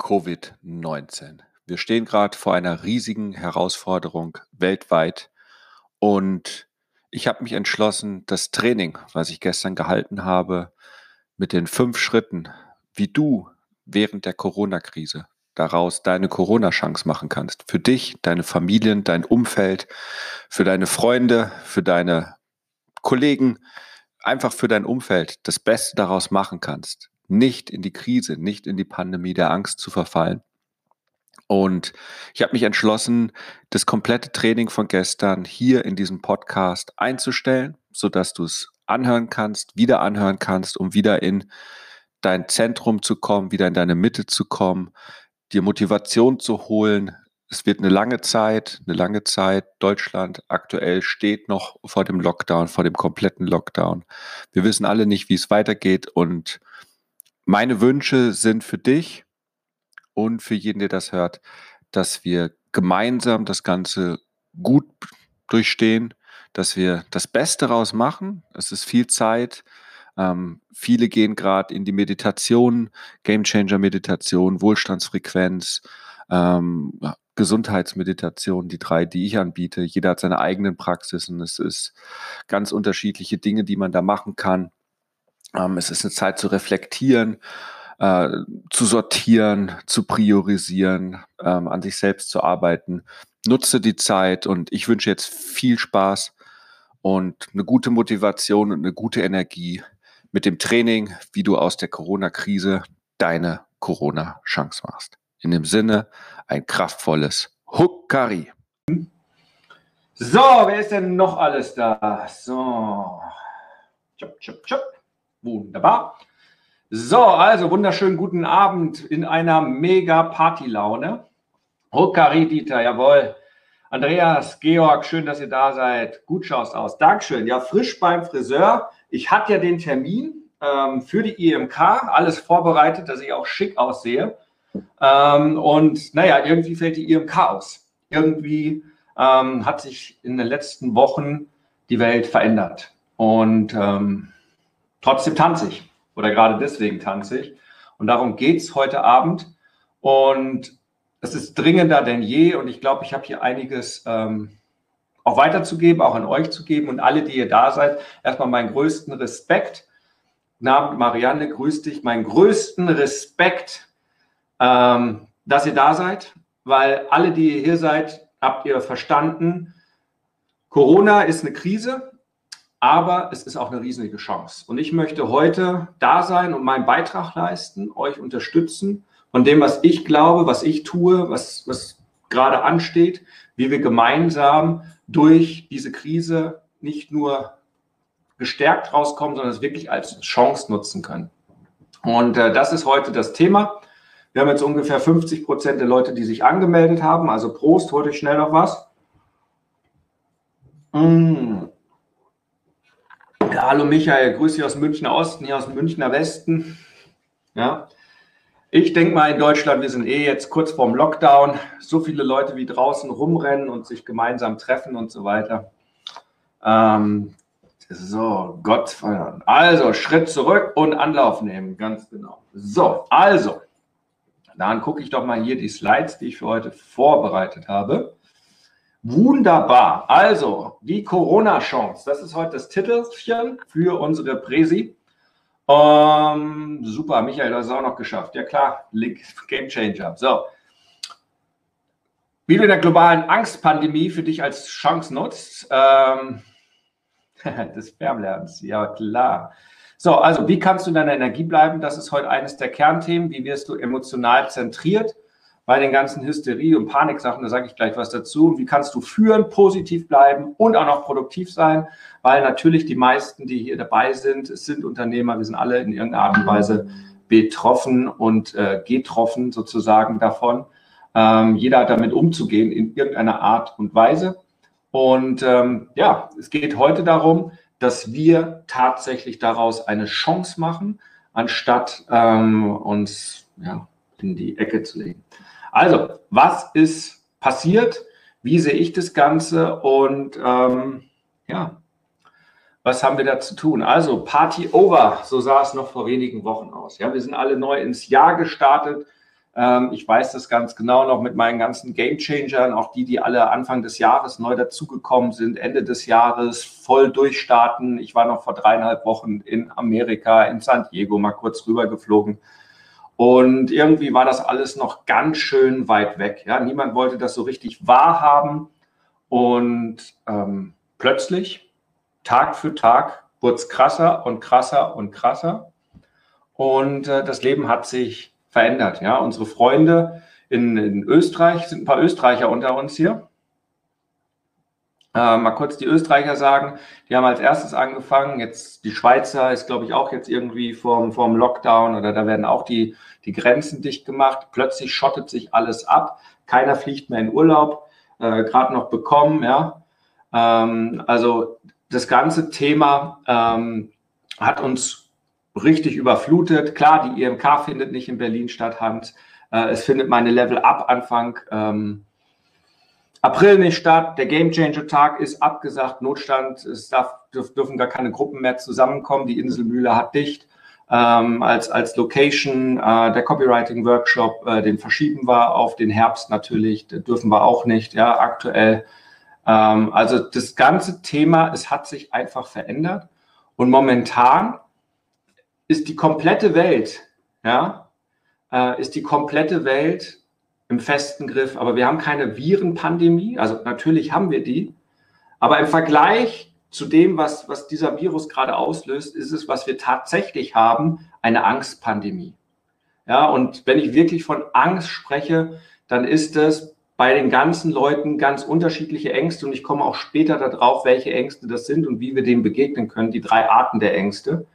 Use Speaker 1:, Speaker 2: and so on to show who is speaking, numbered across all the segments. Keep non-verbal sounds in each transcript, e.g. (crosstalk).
Speaker 1: Covid-19. Wir stehen gerade vor einer riesigen Herausforderung weltweit und ich habe mich entschlossen, das Training, was ich gestern gehalten habe, mit den fünf Schritten, wie du während der Corona-Krise daraus deine Corona-Chance machen kannst. Für dich, deine Familien, dein Umfeld, für deine Freunde, für deine Kollegen, einfach für dein Umfeld das Beste daraus machen kannst, nicht in die Krise, nicht in die Pandemie der Angst zu verfallen. Und ich habe mich entschlossen, das komplette Training von gestern hier in diesem Podcast einzustellen, sodass du es anhören kannst, wieder anhören kannst, um wieder in dein Zentrum zu kommen, wieder in deine Mitte zu kommen, dir Motivation zu holen, es wird eine lange Zeit, eine lange Zeit. Deutschland aktuell steht noch vor dem Lockdown, vor dem kompletten Lockdown. Wir wissen alle nicht, wie es weitergeht. Und meine Wünsche sind für dich und für jeden, der das hört, dass wir gemeinsam das Ganze gut durchstehen, dass wir das Beste daraus machen. Es ist viel Zeit. Ähm, viele gehen gerade in die Meditation, Game Changer Meditation, Wohlstandsfrequenz, ähm, Gesundheitsmeditation, die drei, die ich anbiete. Jeder hat seine eigenen Praxisen. Es ist ganz unterschiedliche Dinge, die man da machen kann. Ähm, es ist eine Zeit zu reflektieren, äh, zu sortieren, zu priorisieren, ähm, an sich selbst zu arbeiten. Nutze die Zeit und ich wünsche jetzt viel Spaß und eine gute Motivation und eine gute Energie mit dem Training, wie du aus der Corona-Krise deine Corona-Chance machst. In dem Sinne, ein kraftvolles Huckari.
Speaker 2: So, wer ist denn noch alles da? So. Chop, chop, chop. Wunderbar. So, also wunderschönen guten Abend in einer mega Partylaune. Huckari, Dieter, jawohl. Andreas, Georg, schön, dass ihr da seid. Gut schaust aus. Dankeschön. Ja, frisch beim Friseur. Ich hatte ja den Termin ähm, für die IMK, alles vorbereitet, dass ich auch schick aussehe. Ähm, und naja, irgendwie fällt die IMK aus. Irgendwie ähm, hat sich in den letzten Wochen die Welt verändert. Und ähm, trotzdem tanze ich. Oder gerade deswegen tanze ich. Und darum geht es heute Abend. Und es ist dringender denn je. Und ich glaube, ich habe hier einiges ähm, auch weiterzugeben, auch an euch zu geben. Und alle, die ihr da seid, erstmal meinen größten Respekt. Namen Marianne, grüß dich. Meinen größten Respekt ähm, dass ihr da seid, weil alle, die ihr hier seid, habt ihr verstanden, Corona ist eine Krise, aber es ist auch eine riesige Chance. Und ich möchte heute da sein und meinen Beitrag leisten, euch unterstützen von dem, was ich glaube, was ich tue, was, was gerade ansteht, wie wir gemeinsam durch diese Krise nicht nur gestärkt rauskommen, sondern es wirklich als Chance nutzen können. Und äh, das ist heute das Thema. Wir haben jetzt ungefähr 50 Prozent der Leute, die sich angemeldet haben. Also Prost, holt euch schnell noch was. Mm. Hallo Michael, grüße dich aus Münchner Osten, hier aus Münchner Westen. Ja. Ich denke mal in Deutschland, wir sind eh jetzt kurz vorm Lockdown. So viele Leute wie draußen rumrennen und sich gemeinsam treffen und so weiter. Ähm, so, Gott. Also, Schritt zurück und Anlauf nehmen, ganz genau. So, also, dann gucke ich doch mal hier die Slides, die ich für heute vorbereitet habe. Wunderbar. Also, die Corona-Chance. Das ist heute das Titelchen für unsere Präsi. Ähm, super, Michael, das ist auch noch geschafft. Ja klar, Link, Game Changer. So. Wie du in der globalen Angstpandemie für dich als Chance nutzt, ähm, (laughs) des Fernlernens, ja klar. So, also wie kannst du in deiner Energie bleiben? Das ist heute eines der Kernthemen. Wie wirst du emotional zentriert bei den ganzen Hysterie- und Paniksachen? Da sage ich gleich was dazu. Wie kannst du führen, positiv bleiben und auch noch produktiv sein? Weil natürlich die meisten, die hier dabei sind, sind Unternehmer. Wir sind alle in irgendeiner Art und Weise betroffen und äh, getroffen sozusagen davon. Ähm, jeder hat damit umzugehen in irgendeiner Art und Weise. Und ähm, ja, es geht heute darum, dass wir tatsächlich daraus eine Chance machen, anstatt ähm, uns ja, in die Ecke zu legen. Also, was ist passiert? Wie sehe ich das Ganze? Und ähm, ja, was haben wir da zu tun? Also, Party over, so sah es noch vor wenigen Wochen aus. Ja, wir sind alle neu ins Jahr gestartet. Ähm, ich weiß das ganz genau noch mit meinen ganzen Game Changern, auch die, die alle Anfang des Jahres neu dazugekommen sind, Ende des Jahres voll durchstarten. Ich war noch vor dreieinhalb Wochen in Amerika, in San Diego, mal kurz rübergeflogen. Und irgendwie war das alles noch ganz schön weit weg. Ja, niemand wollte das so richtig wahrhaben. Und ähm, plötzlich, Tag für Tag, wurde es krasser und krasser und krasser. Und äh, das Leben hat sich verändert. Ja, unsere Freunde in, in Österreich sind ein paar Österreicher unter uns hier. Äh, mal kurz die Österreicher sagen, die haben als erstes angefangen. Jetzt die Schweizer ist, glaube ich, auch jetzt irgendwie vorm, vorm Lockdown oder da werden auch die, die Grenzen dicht gemacht. Plötzlich schottet sich alles ab. Keiner fliegt mehr in Urlaub, äh, gerade noch bekommen. Ja, ähm, also das ganze Thema ähm, hat uns richtig überflutet. Klar, die IMK findet nicht in Berlin statt, Hand. Äh, es findet meine Level Up Anfang. Ähm, April nicht statt. Der Game Changer Tag ist abgesagt. Notstand. Es darf, dürfen gar keine Gruppen mehr zusammenkommen. Die Inselmühle hat dicht. Ähm, als, als Location äh, der Copywriting Workshop, äh, den verschieben wir auf den Herbst natürlich. Dürfen wir auch nicht, ja, aktuell. Ähm, also das ganze Thema, es hat sich einfach verändert. Und momentan ist die komplette Welt, ja, äh, ist die komplette Welt im festen Griff. Aber wir haben keine Virenpandemie. Also natürlich haben wir die. Aber im Vergleich zu dem, was, was dieser Virus gerade auslöst, ist es, was wir tatsächlich haben, eine Angstpandemie. Ja, und wenn ich wirklich von Angst spreche, dann ist es bei den ganzen Leuten ganz unterschiedliche Ängste. Und ich komme auch später darauf, welche Ängste das sind und wie wir denen begegnen können, die drei Arten der Ängste,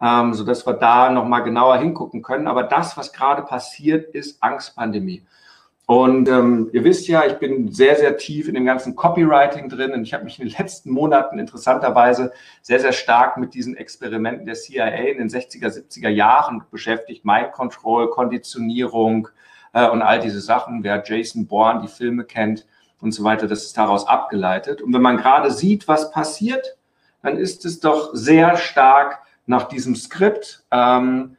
Speaker 2: ähm, sodass wir da nochmal genauer hingucken können. Aber das, was gerade passiert, ist Angstpandemie. Und ähm, ihr wisst ja, ich bin sehr, sehr tief in dem ganzen Copywriting drin und ich habe mich in den letzten Monaten interessanterweise sehr, sehr stark mit diesen Experimenten der CIA in den 60er, 70er Jahren beschäftigt. Mind Control, Konditionierung äh, und all diese Sachen. Wer Jason Bourne, die Filme kennt und so weiter, das ist daraus abgeleitet. Und wenn man gerade sieht, was passiert, dann ist es doch sehr stark nach diesem Skript. Ähm,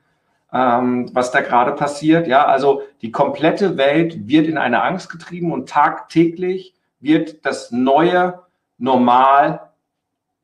Speaker 2: ähm, was da gerade passiert. Ja, also die komplette Welt wird in eine Angst getrieben und tagtäglich wird das neue Normal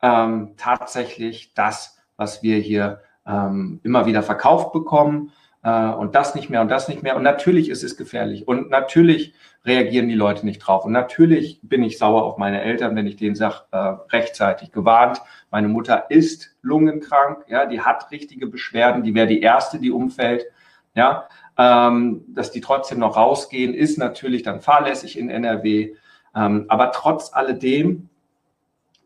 Speaker 2: ähm, tatsächlich das, was wir hier ähm, immer wieder verkauft bekommen äh, und das nicht mehr und das nicht mehr. Und natürlich ist es gefährlich und natürlich reagieren die Leute nicht drauf. Und natürlich bin ich sauer auf meine Eltern, wenn ich denen sage, äh, rechtzeitig gewarnt. Meine Mutter ist lungenkrank, ja, die hat richtige Beschwerden, die wäre die erste, die umfällt. Ja, ähm, dass die trotzdem noch rausgehen, ist natürlich dann fahrlässig in NRW. Ähm, aber trotz alledem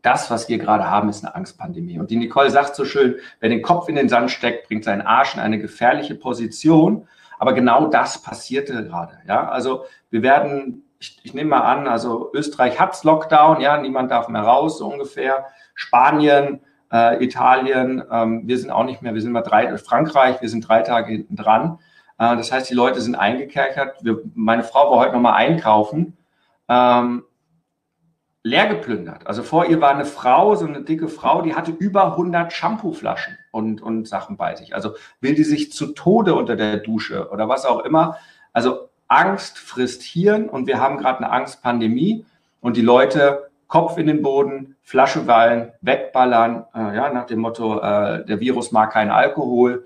Speaker 2: das, was wir gerade haben, ist eine Angstpandemie. Und die Nicole sagt so schön, wer den Kopf in den Sand steckt, bringt seinen Arsch in eine gefährliche Position. Aber genau das passierte gerade. Ja, also wir werden, ich, ich nehme mal an, also Österreich hat's Lockdown, ja, niemand darf mehr raus, so ungefähr. Spanien, äh, Italien, ähm, wir sind auch nicht mehr, wir sind mal drei, Frankreich, wir sind drei Tage hinten dran. Äh, das heißt, die Leute sind eingekerkert. Wir, meine Frau war heute nochmal einkaufen. Ähm, leer geplündert. Also vor ihr war eine Frau, so eine dicke Frau, die hatte über 100 Shampooflaschen und, und Sachen bei sich. Also will die sich zu Tode unter der Dusche oder was auch immer. Also Angst frisst Hirn und wir haben gerade eine Angstpandemie und die Leute Kopf in den Boden, Flasche wallen, wegballern, äh, ja, nach dem Motto, äh, der Virus mag keinen Alkohol,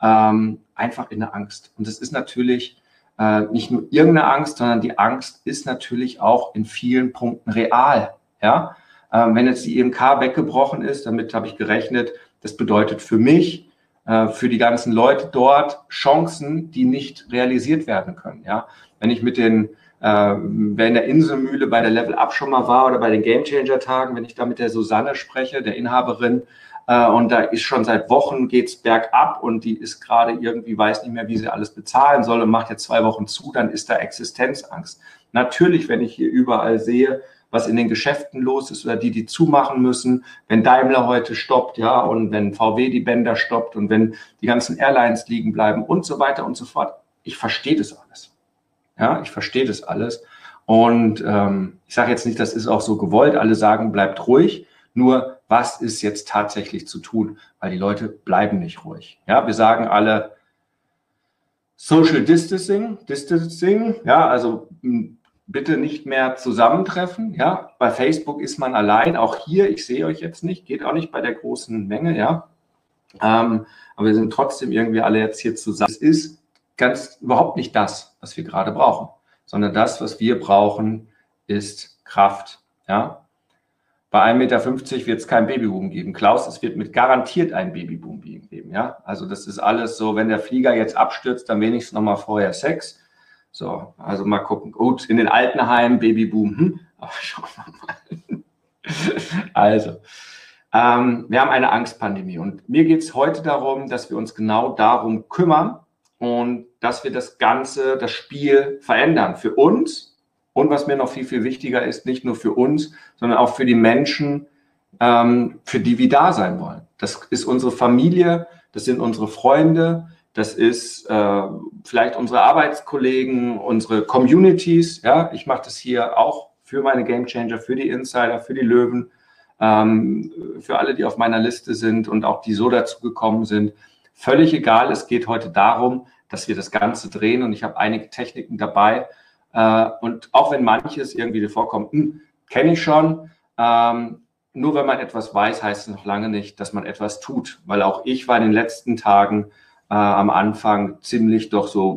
Speaker 2: ähm, einfach in der Angst. Und das ist natürlich äh, nicht nur irgendeine Angst, sondern die Angst ist natürlich auch in vielen Punkten real. Ja? Ähm, wenn jetzt die EMK weggebrochen ist, damit habe ich gerechnet, das bedeutet für mich, äh, für die ganzen Leute dort Chancen, die nicht realisiert werden können. Ja? Wenn ich mit den wer in der Inselmühle bei der Level Up schon mal war oder bei den Game Changer Tagen, wenn ich da mit der Susanne spreche, der Inhaberin, Äh, und da ist schon seit Wochen geht's bergab und die ist gerade irgendwie, weiß nicht mehr, wie sie alles bezahlen soll und macht jetzt zwei Wochen zu, dann ist da Existenzangst. Natürlich, wenn ich hier überall sehe, was in den Geschäften los ist oder die, die zumachen müssen, wenn Daimler heute stoppt, ja, und wenn VW die Bänder stoppt und wenn die ganzen Airlines liegen bleiben und so weiter und so fort. Ich verstehe das alles. Ja, ich verstehe das alles. Und ähm, ich sage jetzt nicht, das ist auch so gewollt. Alle sagen, bleibt ruhig. Nur, was ist jetzt tatsächlich zu tun? Weil die Leute bleiben nicht ruhig. Ja, wir sagen alle Social Distancing, Distancing. Ja, also bitte nicht mehr zusammentreffen. Ja, bei Facebook ist man allein. Auch hier, ich sehe euch jetzt nicht, geht auch nicht bei der großen Menge. Ja, ähm, aber wir sind trotzdem irgendwie alle jetzt hier zusammen. Es ist ganz überhaupt nicht das, was wir gerade brauchen, sondern das, was wir brauchen, ist Kraft. Ja, bei 1,50 Meter wird es kein Babyboom geben. Klaus, es wird mit garantiert ein Babyboom geben. Ja, also das ist alles so, wenn der Flieger jetzt abstürzt, dann wenigstens nochmal vorher Sex. So, also mal gucken. Gut, in den Altenheimen, Babyboom, hm? aber schauen wir mal. (laughs) also, ähm, wir haben eine Angstpandemie und mir geht es heute darum, dass wir uns genau darum kümmern und dass wir das Ganze, das Spiel verändern für uns und was mir noch viel, viel wichtiger ist, nicht nur für uns, sondern auch für die Menschen, ähm, für die wir da sein wollen. Das ist unsere Familie, das sind unsere Freunde, das ist äh, vielleicht unsere Arbeitskollegen, unsere Communities. Ja, ich mache das hier auch für meine Game Changer, für die Insider, für die Löwen, ähm, für alle, die auf meiner Liste sind und auch die so dazu gekommen sind. Völlig egal. Es geht heute darum, dass wir das Ganze drehen und ich habe einige Techniken dabei. Äh, und auch wenn manches irgendwie vorkommt, hm, kenne ich schon. Ähm, nur wenn man etwas weiß, heißt es noch lange nicht, dass man etwas tut, weil auch ich war in den letzten Tagen äh, am Anfang ziemlich doch so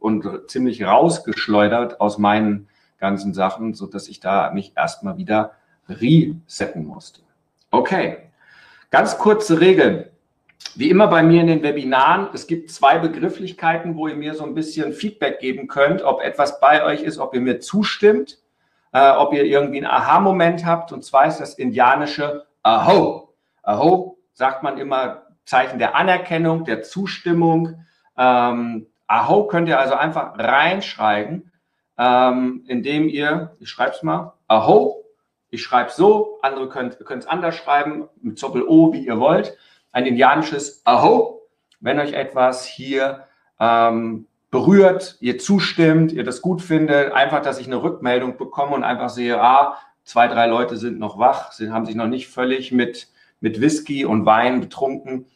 Speaker 2: und ziemlich rausgeschleudert aus meinen ganzen Sachen, so dass ich da mich erstmal wieder resetten musste. Okay, ganz kurze Regeln. Wie immer bei mir in den Webinaren, es gibt zwei Begrifflichkeiten, wo ihr mir so ein bisschen Feedback geben könnt, ob etwas bei euch ist, ob ihr mir zustimmt, äh, ob ihr irgendwie einen Aha-Moment habt. Und zwar ist das indianische Aho. Aho sagt man immer Zeichen der Anerkennung, der Zustimmung. Ähm, Aho könnt ihr also einfach reinschreiben, ähm, indem ihr, ich schreibe es mal, Aho, ich schreibe so, andere können es anders schreiben, mit Doppel-O, wie ihr wollt. Ein indianisches Aho, wenn euch etwas hier ähm, berührt, ihr zustimmt, ihr das gut findet, einfach, dass ich eine Rückmeldung bekomme und einfach sehe, ah, zwei, drei Leute sind noch wach, sie haben sich noch nicht völlig mit, mit Whisky und Wein betrunken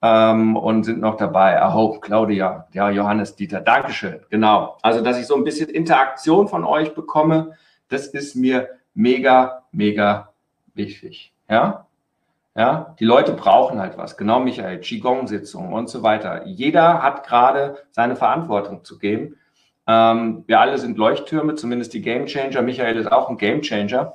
Speaker 2: ähm, und sind noch dabei. Aho, Claudia, ja, Johannes, Dieter, Dankeschön. Genau. Also, dass ich so ein bisschen Interaktion von euch bekomme, das ist mir mega, mega wichtig. Ja? Ja, die Leute brauchen halt was. Genau, Michael, Qigong-Sitzungen und so weiter. Jeder hat gerade seine Verantwortung zu geben. Ähm, wir alle sind Leuchttürme, zumindest die Game Changer. Michael ist auch ein Game Changer.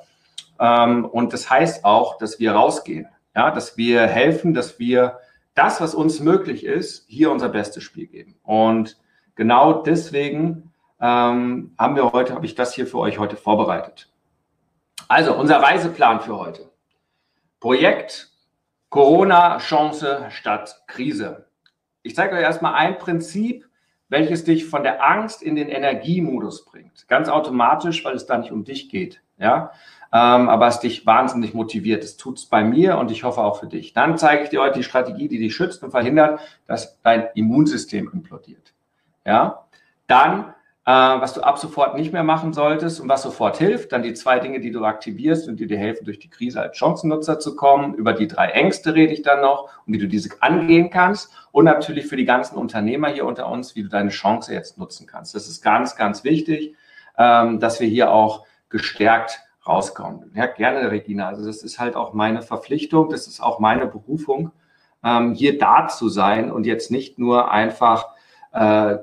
Speaker 2: Ähm, und das heißt auch, dass wir rausgehen. Ja, dass wir helfen, dass wir das, was uns möglich ist, hier unser bestes Spiel geben. Und genau deswegen ähm, haben wir heute, habe ich das hier für euch heute vorbereitet. Also unser Reiseplan für heute. Projekt Corona Chance statt Krise. Ich zeige euch erstmal ein Prinzip, welches dich von der Angst in den Energiemodus bringt. Ganz automatisch, weil es da nicht um dich geht. Ja, ähm, aber es dich wahnsinnig motiviert. Das tut es bei mir und ich hoffe auch für dich. Dann zeige ich dir heute die Strategie, die dich schützt und verhindert, dass dein Immunsystem implodiert. Ja, dann was du ab sofort nicht mehr machen solltest und was sofort hilft, dann die zwei Dinge, die du aktivierst und die dir helfen, durch die Krise als Chancennutzer zu kommen. Über die drei Ängste rede ich dann noch und wie du diese angehen kannst und natürlich für die ganzen Unternehmer hier unter uns, wie du deine Chance jetzt nutzen kannst. Das ist ganz, ganz wichtig, ähm, dass wir hier auch gestärkt rauskommen. Ja, gerne, Regina. Also das ist halt auch meine Verpflichtung, das ist auch meine Berufung, ähm, hier da zu sein und jetzt nicht nur einfach äh,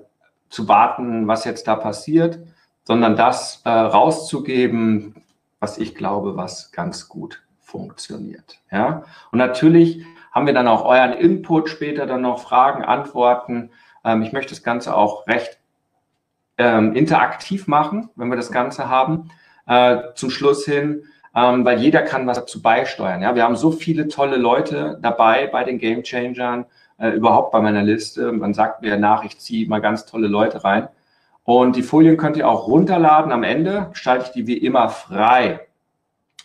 Speaker 2: zu warten, was jetzt da passiert, sondern das äh, rauszugeben, was ich glaube, was ganz gut funktioniert. Ja? Und natürlich haben wir dann auch euren Input später dann noch Fragen, Antworten. Ähm, ich möchte das Ganze auch recht ähm, interaktiv machen, wenn wir das Ganze haben äh, zum Schluss hin. ähm, weil jeder kann was dazu beisteuern. Ja, wir haben so viele tolle Leute dabei bei den Game Changern, äh, überhaupt bei meiner Liste. Man sagt mir nach, ich ziehe mal ganz tolle Leute rein. Und die Folien könnt ihr auch runterladen. Am Ende schalte ich die wie immer frei.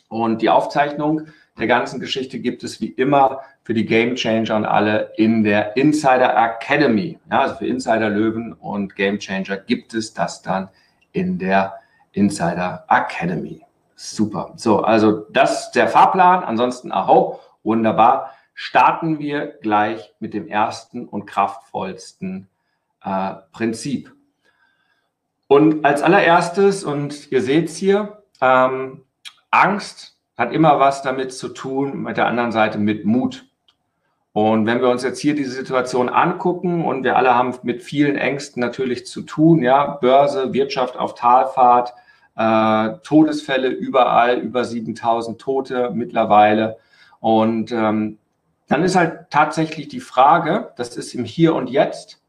Speaker 2: Und die Aufzeichnung der ganzen Geschichte gibt es wie immer für die Game Changer und alle in der Insider Academy. Ja, also für Insider Löwen und Game Changer gibt es das dann in der Insider Academy. Super. So, also das ist der Fahrplan. Ansonsten, aho, wunderbar. Starten wir gleich mit dem ersten und kraftvollsten äh, Prinzip. Und als allererstes, und ihr seht es hier, ähm, Angst hat immer was damit zu tun, mit der anderen Seite mit Mut. Und wenn wir uns jetzt hier diese Situation angucken und wir alle haben mit vielen Ängsten natürlich zu tun, ja, Börse, Wirtschaft auf Talfahrt, äh, Todesfälle überall, über 7000 Tote mittlerweile. Und ähm, dann ist halt tatsächlich die Frage, das ist im Hier und Jetzt.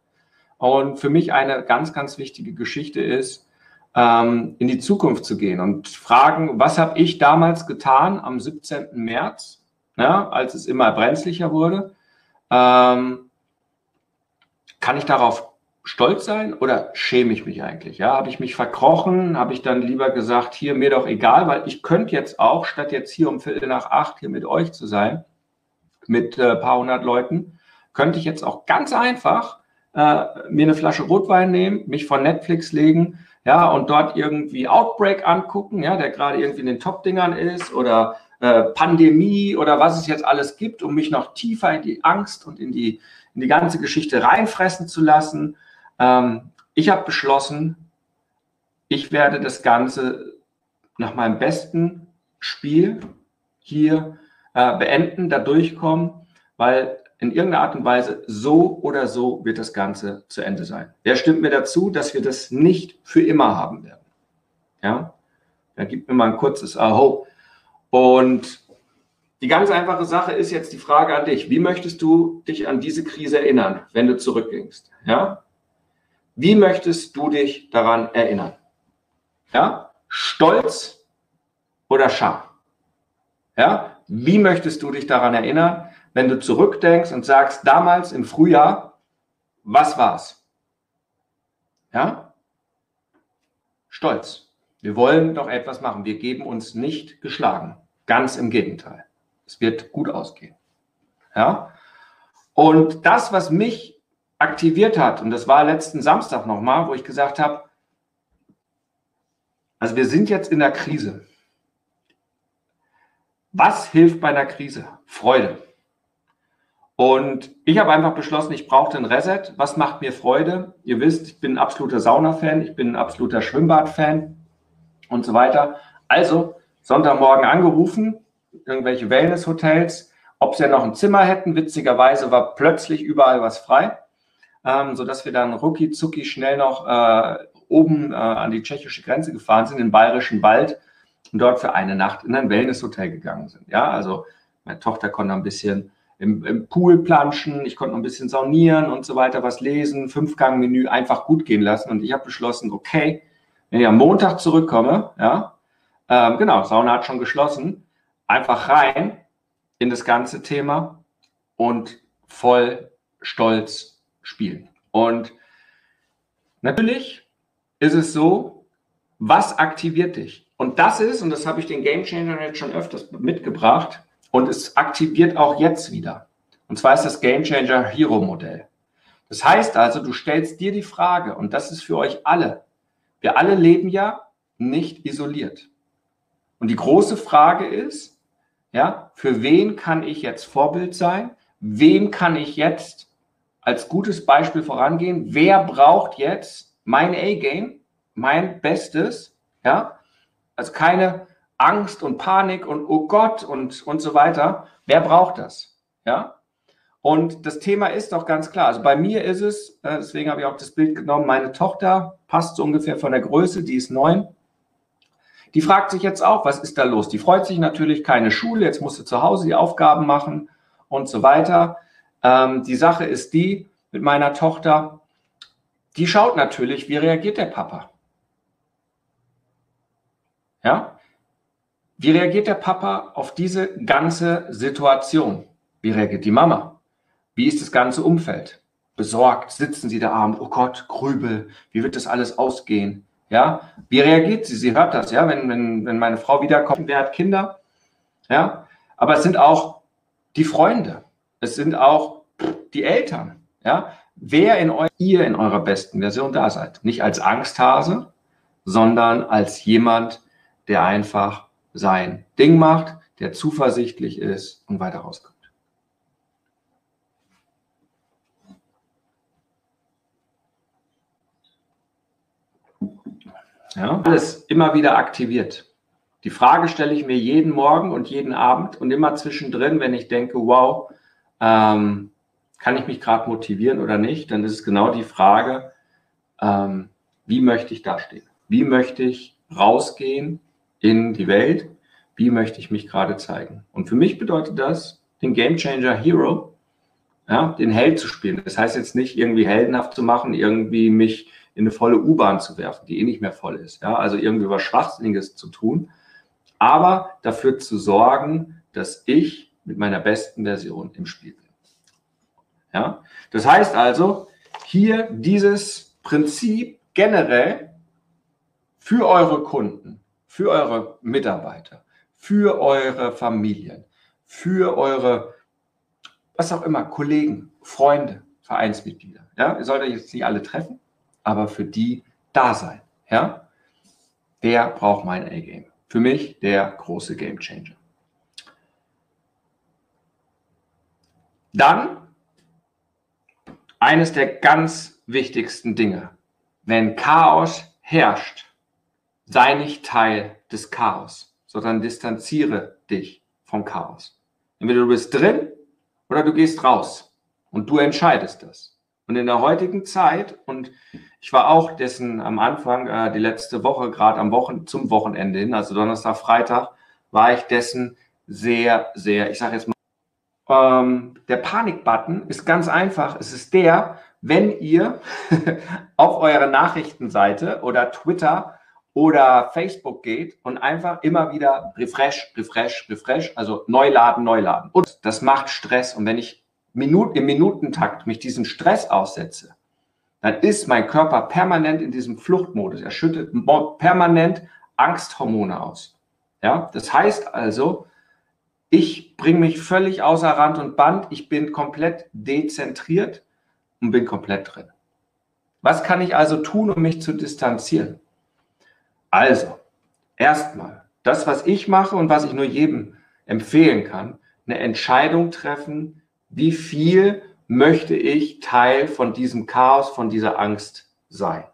Speaker 2: Und für mich eine ganz, ganz wichtige Geschichte ist, ähm, in die Zukunft zu gehen und fragen, was habe ich damals getan am 17. März, ja, als es immer brenzlicher wurde? Ähm, kann ich darauf stolz sein oder schäme ich mich eigentlich? Ja, habe ich mich verkrochen? Habe ich dann lieber gesagt, hier mir doch egal, weil ich könnte jetzt auch, statt jetzt hier um Viertel nach acht hier mit euch zu sein, mit äh, paar hundert Leuten, könnte ich jetzt auch ganz einfach äh, mir eine Flasche Rotwein nehmen, mich vor Netflix legen, ja, und dort irgendwie Outbreak angucken, ja, der gerade irgendwie in den Top-Dingern ist oder äh, Pandemie oder was es jetzt alles gibt, um mich noch tiefer in die Angst und in die, in die ganze Geschichte reinfressen zu lassen. Ähm, ich habe beschlossen, ich werde das Ganze nach meinem besten Spiel hier äh, beenden, da durchkommen, weil in irgendeiner Art und Weise so oder so wird das Ganze zu Ende sein. Wer stimmt mir dazu, dass wir das nicht für immer haben werden? Ja, dann gibt mir mal ein kurzes Aho. Und die ganz einfache Sache ist jetzt die Frage an dich. Wie möchtest du dich an diese Krise erinnern, wenn du zurückgingst? Ja, wie möchtest du dich daran erinnern? Ja? Stolz oder Scham? Ja? Wie möchtest du dich daran erinnern, wenn du zurückdenkst und sagst, damals im Frühjahr, was war's? Ja? Stolz. Wir wollen doch etwas machen. Wir geben uns nicht geschlagen. Ganz im Gegenteil. Es wird gut ausgehen. Ja? Und das, was mich aktiviert hat, und das war letzten Samstag nochmal, wo ich gesagt habe, also wir sind jetzt in der Krise. Was hilft bei einer Krise? Freude. Und ich habe einfach beschlossen, ich brauche den Reset. Was macht mir Freude? Ihr wisst, ich bin ein absoluter Sauna-Fan, ich bin ein absoluter Schwimmbad-Fan und so weiter. Also Sonntagmorgen angerufen, irgendwelche Wellness-Hotels, ob sie ja noch ein Zimmer hätten. Witzigerweise war plötzlich überall was frei ähm, sodass wir dann rucki zucki schnell noch äh, oben äh, an die tschechische Grenze gefahren sind, in den Bayerischen Wald und dort für eine Nacht in ein Wellnesshotel gegangen sind. Ja, also meine Tochter konnte ein bisschen im, im, Pool planschen, ich konnte noch ein bisschen saunieren und so weiter, was lesen, Fünfgang-Menü einfach gut gehen lassen. Und ich habe beschlossen, okay, wenn ich am Montag zurückkomme, ja, ähm, genau, Sauna hat schon geschlossen, einfach rein in das ganze Thema und voll stolz spielen. Und natürlich ist es so, was aktiviert dich? Und das ist, und das habe ich den Game Changer jetzt schon öfters mitgebracht, und es aktiviert auch jetzt wieder. Und zwar ist das Game Changer Hero Modell. Das heißt also, du stellst dir die Frage, und das ist für euch alle, wir alle leben ja nicht isoliert. Und die große Frage ist, ja, für wen kann ich jetzt Vorbild sein? Wem kann ich jetzt als gutes Beispiel vorangehen. Wer braucht jetzt mein A-Game, mein Bestes? Ja, also keine Angst und Panik und oh Gott und, und so weiter. Wer braucht das? Ja, und das Thema ist doch ganz klar. Also bei mir ist es, äh, deswegen habe ich auch das Bild genommen, meine Tochter passt so ungefähr von der Größe, die ist neun. Die fragt sich jetzt auch, was ist da los? Die freut sich natürlich, keine Schule, jetzt musst du zu Hause die Aufgaben machen und so weiter. Ähm, die Sache ist die, mit meiner Tochter, die schaut natürlich, wie reagiert der Papa. Ja? wie reagiert der Papa auf diese ganze Situation? Wie reagiert die Mama? Wie ist das ganze Umfeld? Besorgt sitzen sie da abend, oh Gott, Grübel, wie wird das alles ausgehen? Ja, wie reagiert sie? Sie hört das, ja, wenn, wenn, wenn meine Frau wiederkommt, wer hat Kinder? Ja, aber es sind auch die Freunde, es sind auch die Eltern, ja. Wer in eu ihr in eurer besten Version da seid. Nicht als Angsthase, sondern als jemand, der einfach sein Ding macht, der zuversichtlich ist und weiter rauskommt. Ja, alles immer wieder aktiviert. Die Frage stelle ich mir jeden Morgen und jeden Abend und immer zwischendrin, wenn ich denke, wow, ähm, kann ich mich gerade motivieren oder nicht, dann ist es genau die Frage, ähm, wie möchte ich dastehen? Wie möchte ich rausgehen in die Welt? Wie möchte ich mich gerade zeigen? Und für mich bedeutet das, den Game Changer Hero, ja, den Held zu spielen. Das heißt jetzt nicht irgendwie heldenhaft zu machen, irgendwie mich in eine volle U-Bahn zu werfen, die eh nicht mehr voll ist. Ja, also irgendwie was Schwachsinniges zu tun, aber dafür zu sorgen, dass ich mit meiner besten Version im Spiel bin. Ja, das heißt also, hier dieses Prinzip generell für eure Kunden, für eure Mitarbeiter, für eure Familien, für eure, was auch immer, Kollegen, Freunde, Vereinsmitglieder. Ja, ihr sollt euch jetzt nicht alle treffen, aber für die da sein. Ja? Der braucht mein A-Game. Für mich der große Game Changer. Dann eines der ganz wichtigsten Dinge. Wenn Chaos herrscht, sei nicht Teil des Chaos, sondern distanziere dich vom Chaos. Entweder du bist drin oder du gehst raus und du entscheidest das. Und in der heutigen Zeit, und ich war auch dessen am Anfang, äh, die letzte Woche, gerade am Wochen, zum Wochenende hin, also Donnerstag, Freitag, war ich dessen sehr, sehr, ich sage jetzt mal, ähm, der Panikbutton ist ganz einfach. Es ist der, wenn ihr (laughs) auf eure Nachrichtenseite oder Twitter oder Facebook geht und einfach immer wieder refresh, refresh, refresh, also neu laden, neu laden. Und das macht Stress. Und wenn ich Minuten, im Minutentakt mich diesen Stress aussetze, dann ist mein Körper permanent in diesem Fluchtmodus. Er schüttet permanent Angsthormone aus. Ja, das heißt also, ich bringe mich völlig außer Rand und Band. Ich bin komplett dezentriert und bin komplett drin. Was kann ich also tun, um mich zu distanzieren? Also, erstmal, das, was ich mache und was ich nur jedem empfehlen kann, eine Entscheidung treffen, wie viel möchte ich Teil von diesem Chaos, von dieser Angst sein.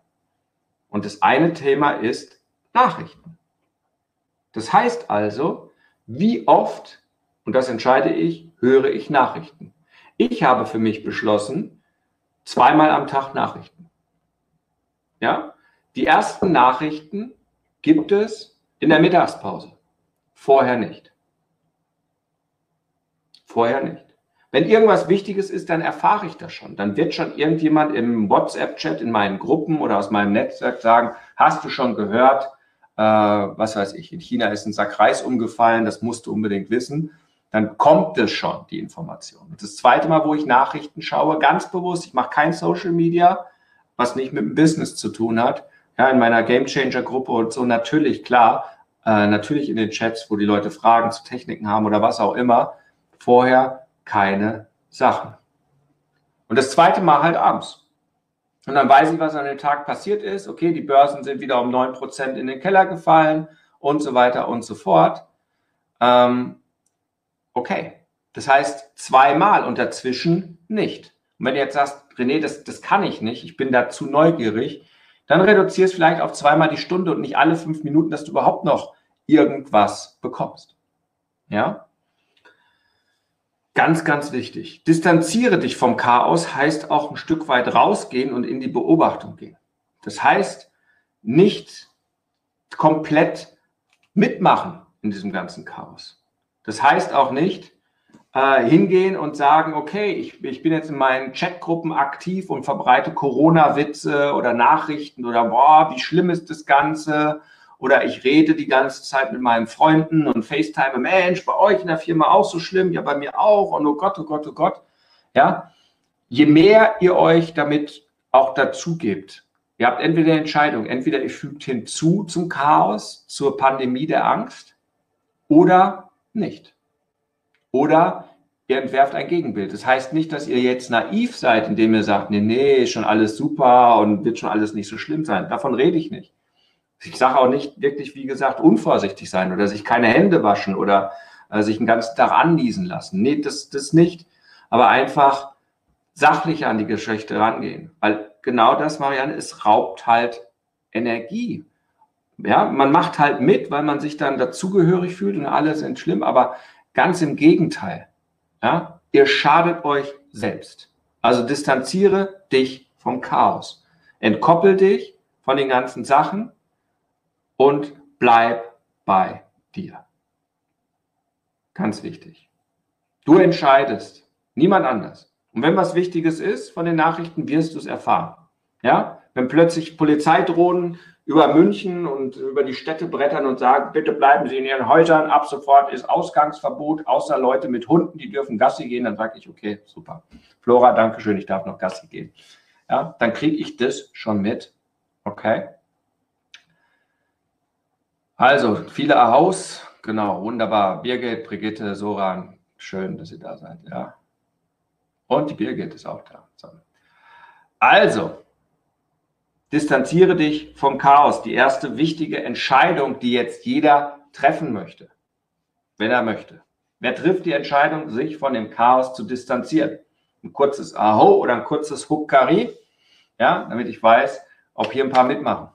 Speaker 2: Und das eine Thema ist Nachrichten. Das heißt also, wie oft, und das entscheide ich, höre ich Nachrichten. Ich habe für mich beschlossen, zweimal am Tag Nachrichten. Ja? Die ersten Nachrichten gibt es in der Mittagspause. Vorher nicht. Vorher nicht. Wenn irgendwas Wichtiges ist, dann erfahre ich das schon. Dann wird schon irgendjemand im WhatsApp-Chat, in meinen Gruppen oder aus meinem Netzwerk sagen, hast du schon gehört, äh, was weiß ich, in China ist ein Sack Reis umgefallen, das musst du unbedingt wissen. Dann kommt es schon, die Information. Das zweite Mal, wo ich Nachrichten schaue, ganz bewusst, ich mache kein Social Media, was nicht mit dem Business zu tun hat. Ja, in meiner Game Changer Gruppe und so natürlich, klar, äh, natürlich in den Chats, wo die Leute Fragen zu Techniken haben oder was auch immer. Vorher keine Sachen. Und das zweite Mal halt abends. Und dann weiß ich, was an dem Tag passiert ist. Okay, die Börsen sind wieder um 9% in den Keller gefallen und so weiter und so fort. Ähm, okay, das heißt zweimal und dazwischen nicht. Und wenn du jetzt sagst, René, das, das kann ich nicht, ich bin da zu neugierig, dann reduzierst vielleicht auf zweimal die Stunde und nicht alle fünf Minuten, dass du überhaupt noch irgendwas bekommst. Ja? Ganz, ganz wichtig. Distanziere dich vom Chaos heißt auch ein Stück weit rausgehen und in die Beobachtung gehen. Das heißt, nicht komplett mitmachen in diesem ganzen Chaos. Das heißt auch nicht äh, hingehen und sagen, okay, ich, ich bin jetzt in meinen Chatgruppen aktiv und verbreite Corona-Witze oder Nachrichten oder boah, wie schlimm ist das Ganze oder ich rede die ganze Zeit mit meinen Freunden und FaceTime, Mensch, bei euch in der Firma auch so schlimm, ja, bei mir auch und oh Gott, oh Gott, oh Gott. Ja, je mehr ihr euch damit auch dazu gebt, ihr habt entweder eine Entscheidung, entweder ihr fügt hinzu zum Chaos, zur Pandemie der Angst oder nicht. Oder ihr entwerft ein Gegenbild. Das heißt nicht, dass ihr jetzt naiv seid, indem ihr sagt, nee, nee, ist schon alles super und wird schon alles nicht so schlimm sein. Davon rede ich nicht. Ich sage auch nicht wirklich, wie gesagt, unvorsichtig sein oder sich keine Hände waschen oder äh, sich einen ganzen Tag anniesen lassen. Nee, das, das nicht. Aber einfach sachlich an die Geschichte rangehen. Weil genau das, Marianne, es raubt halt Energie. Ja, man macht halt mit, weil man sich dann dazugehörig fühlt und alle sind schlimm, aber ganz im Gegenteil. Ja, ihr schadet euch selbst. Also distanziere dich vom Chaos. Entkoppel dich von den ganzen Sachen und bleib bei dir. Ganz wichtig. Du entscheidest, niemand anders. Und wenn was Wichtiges ist von den Nachrichten, wirst du es erfahren. Ja, wenn plötzlich Polizeidrohnen über München und über die Städte brettern und sagen, bitte bleiben Sie in Ihren Häusern, ab sofort ist Ausgangsverbot, außer Leute mit Hunden, die dürfen Gassi gehen, dann sage ich, okay, super. Flora, danke schön, ich darf noch Gassi gehen. Ja, dann kriege ich das schon mit. Okay. Also, viele Ahaus, genau, wunderbar. Birgit, Brigitte, Soran, schön, dass ihr da seid, ja. Und die Birgit ist auch da. Also, distanziere dich vom Chaos. Die erste wichtige Entscheidung, die jetzt jeder treffen möchte, wenn er möchte. Wer trifft die Entscheidung, sich von dem Chaos zu distanzieren? Ein kurzes Aho oder ein kurzes Hukkari, ja, damit ich weiß, ob hier ein paar mitmachen.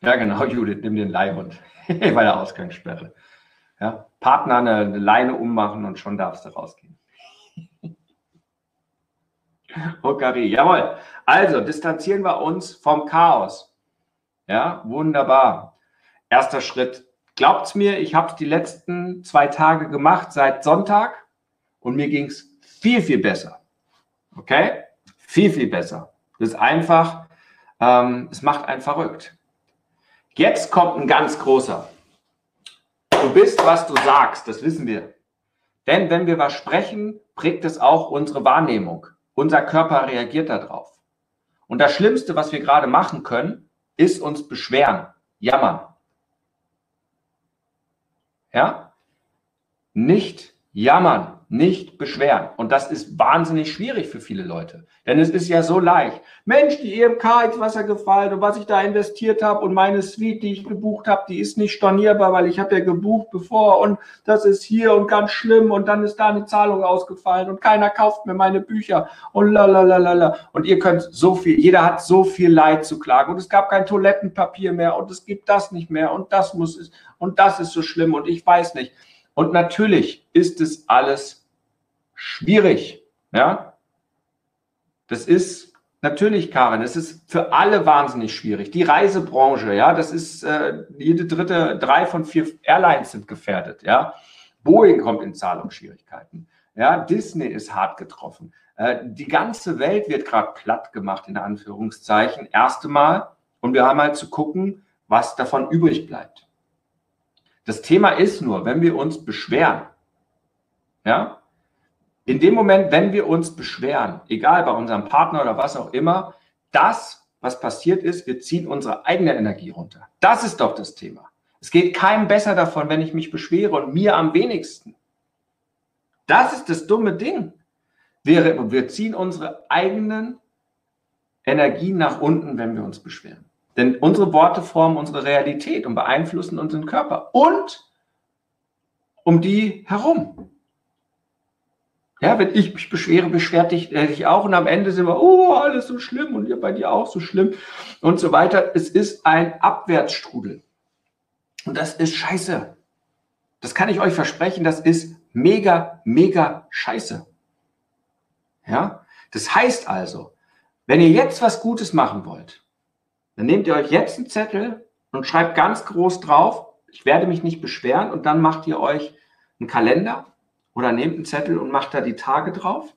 Speaker 2: Ja, genau, (laughs) Judith, nimm den Leihhund (laughs) bei der Ausgangssperre. Ja, Partner eine Leine ummachen und schon darfst du rausgehen. (laughs) Hokari, jawohl. Also, distanzieren wir uns vom Chaos. Ja, wunderbar. Erster Schritt. Glaubt's mir, ich habe die letzten zwei Tage gemacht, seit Sonntag, und mir ging es viel, viel besser. Okay? Viel, viel besser. Das ist einfach, ähm, es macht einen verrückt. Jetzt kommt ein ganz großer. Du bist, was du sagst, das wissen wir. Denn wenn wir was sprechen, prägt es auch unsere Wahrnehmung. Unser Körper reagiert darauf. Und das Schlimmste, was wir gerade machen können, ist uns beschweren, jammern. Ja? Nicht jammern nicht beschweren. Und das ist wahnsinnig schwierig für viele Leute. Denn es ist ja so leicht. Mensch, die EMK ins Wasser gefallen und was ich da investiert habe und meine Suite, die ich gebucht habe, die ist nicht stornierbar, weil ich habe ja gebucht bevor und das ist hier und ganz schlimm und dann ist da eine Zahlung ausgefallen und keiner kauft mir meine Bücher und la Und ihr könnt so viel, jeder hat so viel Leid zu klagen und es gab kein Toilettenpapier mehr und es gibt das nicht mehr und das muss und das ist so schlimm und ich weiß nicht. Und natürlich ist es alles schwierig. Ja, das ist natürlich, Karin, es ist für alle wahnsinnig schwierig. Die Reisebranche, ja, das ist äh, jede dritte, drei von vier Airlines sind gefährdet. Ja, Boeing kommt in Zahlungsschwierigkeiten. Ja, Disney ist hart getroffen. Äh, die ganze Welt wird gerade platt gemacht, in Anführungszeichen, erste Mal. Und wir haben halt zu gucken, was davon übrig bleibt. Das Thema ist nur, wenn wir uns beschweren, ja, in dem Moment, wenn wir uns beschweren, egal bei unserem Partner oder was auch immer, das, was passiert ist, wir ziehen unsere eigene Energie runter. Das ist doch das Thema. Es geht keinem besser davon, wenn ich mich beschwere und mir am wenigsten. Das ist das dumme Ding. Wir, wir ziehen unsere eigenen Energien nach unten, wenn wir uns beschweren. Denn unsere Worte formen unsere Realität und beeinflussen unseren Körper und um die herum. Ja, wenn ich mich beschwere, beschwert dich, äh, dich auch und am Ende sind wir, oh, alles so schlimm und ihr bei dir auch so schlimm und so weiter. Es ist ein Abwärtsstrudel. Und das ist scheiße. Das kann ich euch versprechen, das ist mega, mega scheiße. Ja, das heißt also, wenn ihr jetzt was Gutes machen wollt, dann nehmt ihr euch jetzt einen Zettel und schreibt ganz groß drauf, ich werde mich nicht beschweren und dann macht ihr euch einen Kalender oder nehmt einen Zettel und macht da die Tage drauf.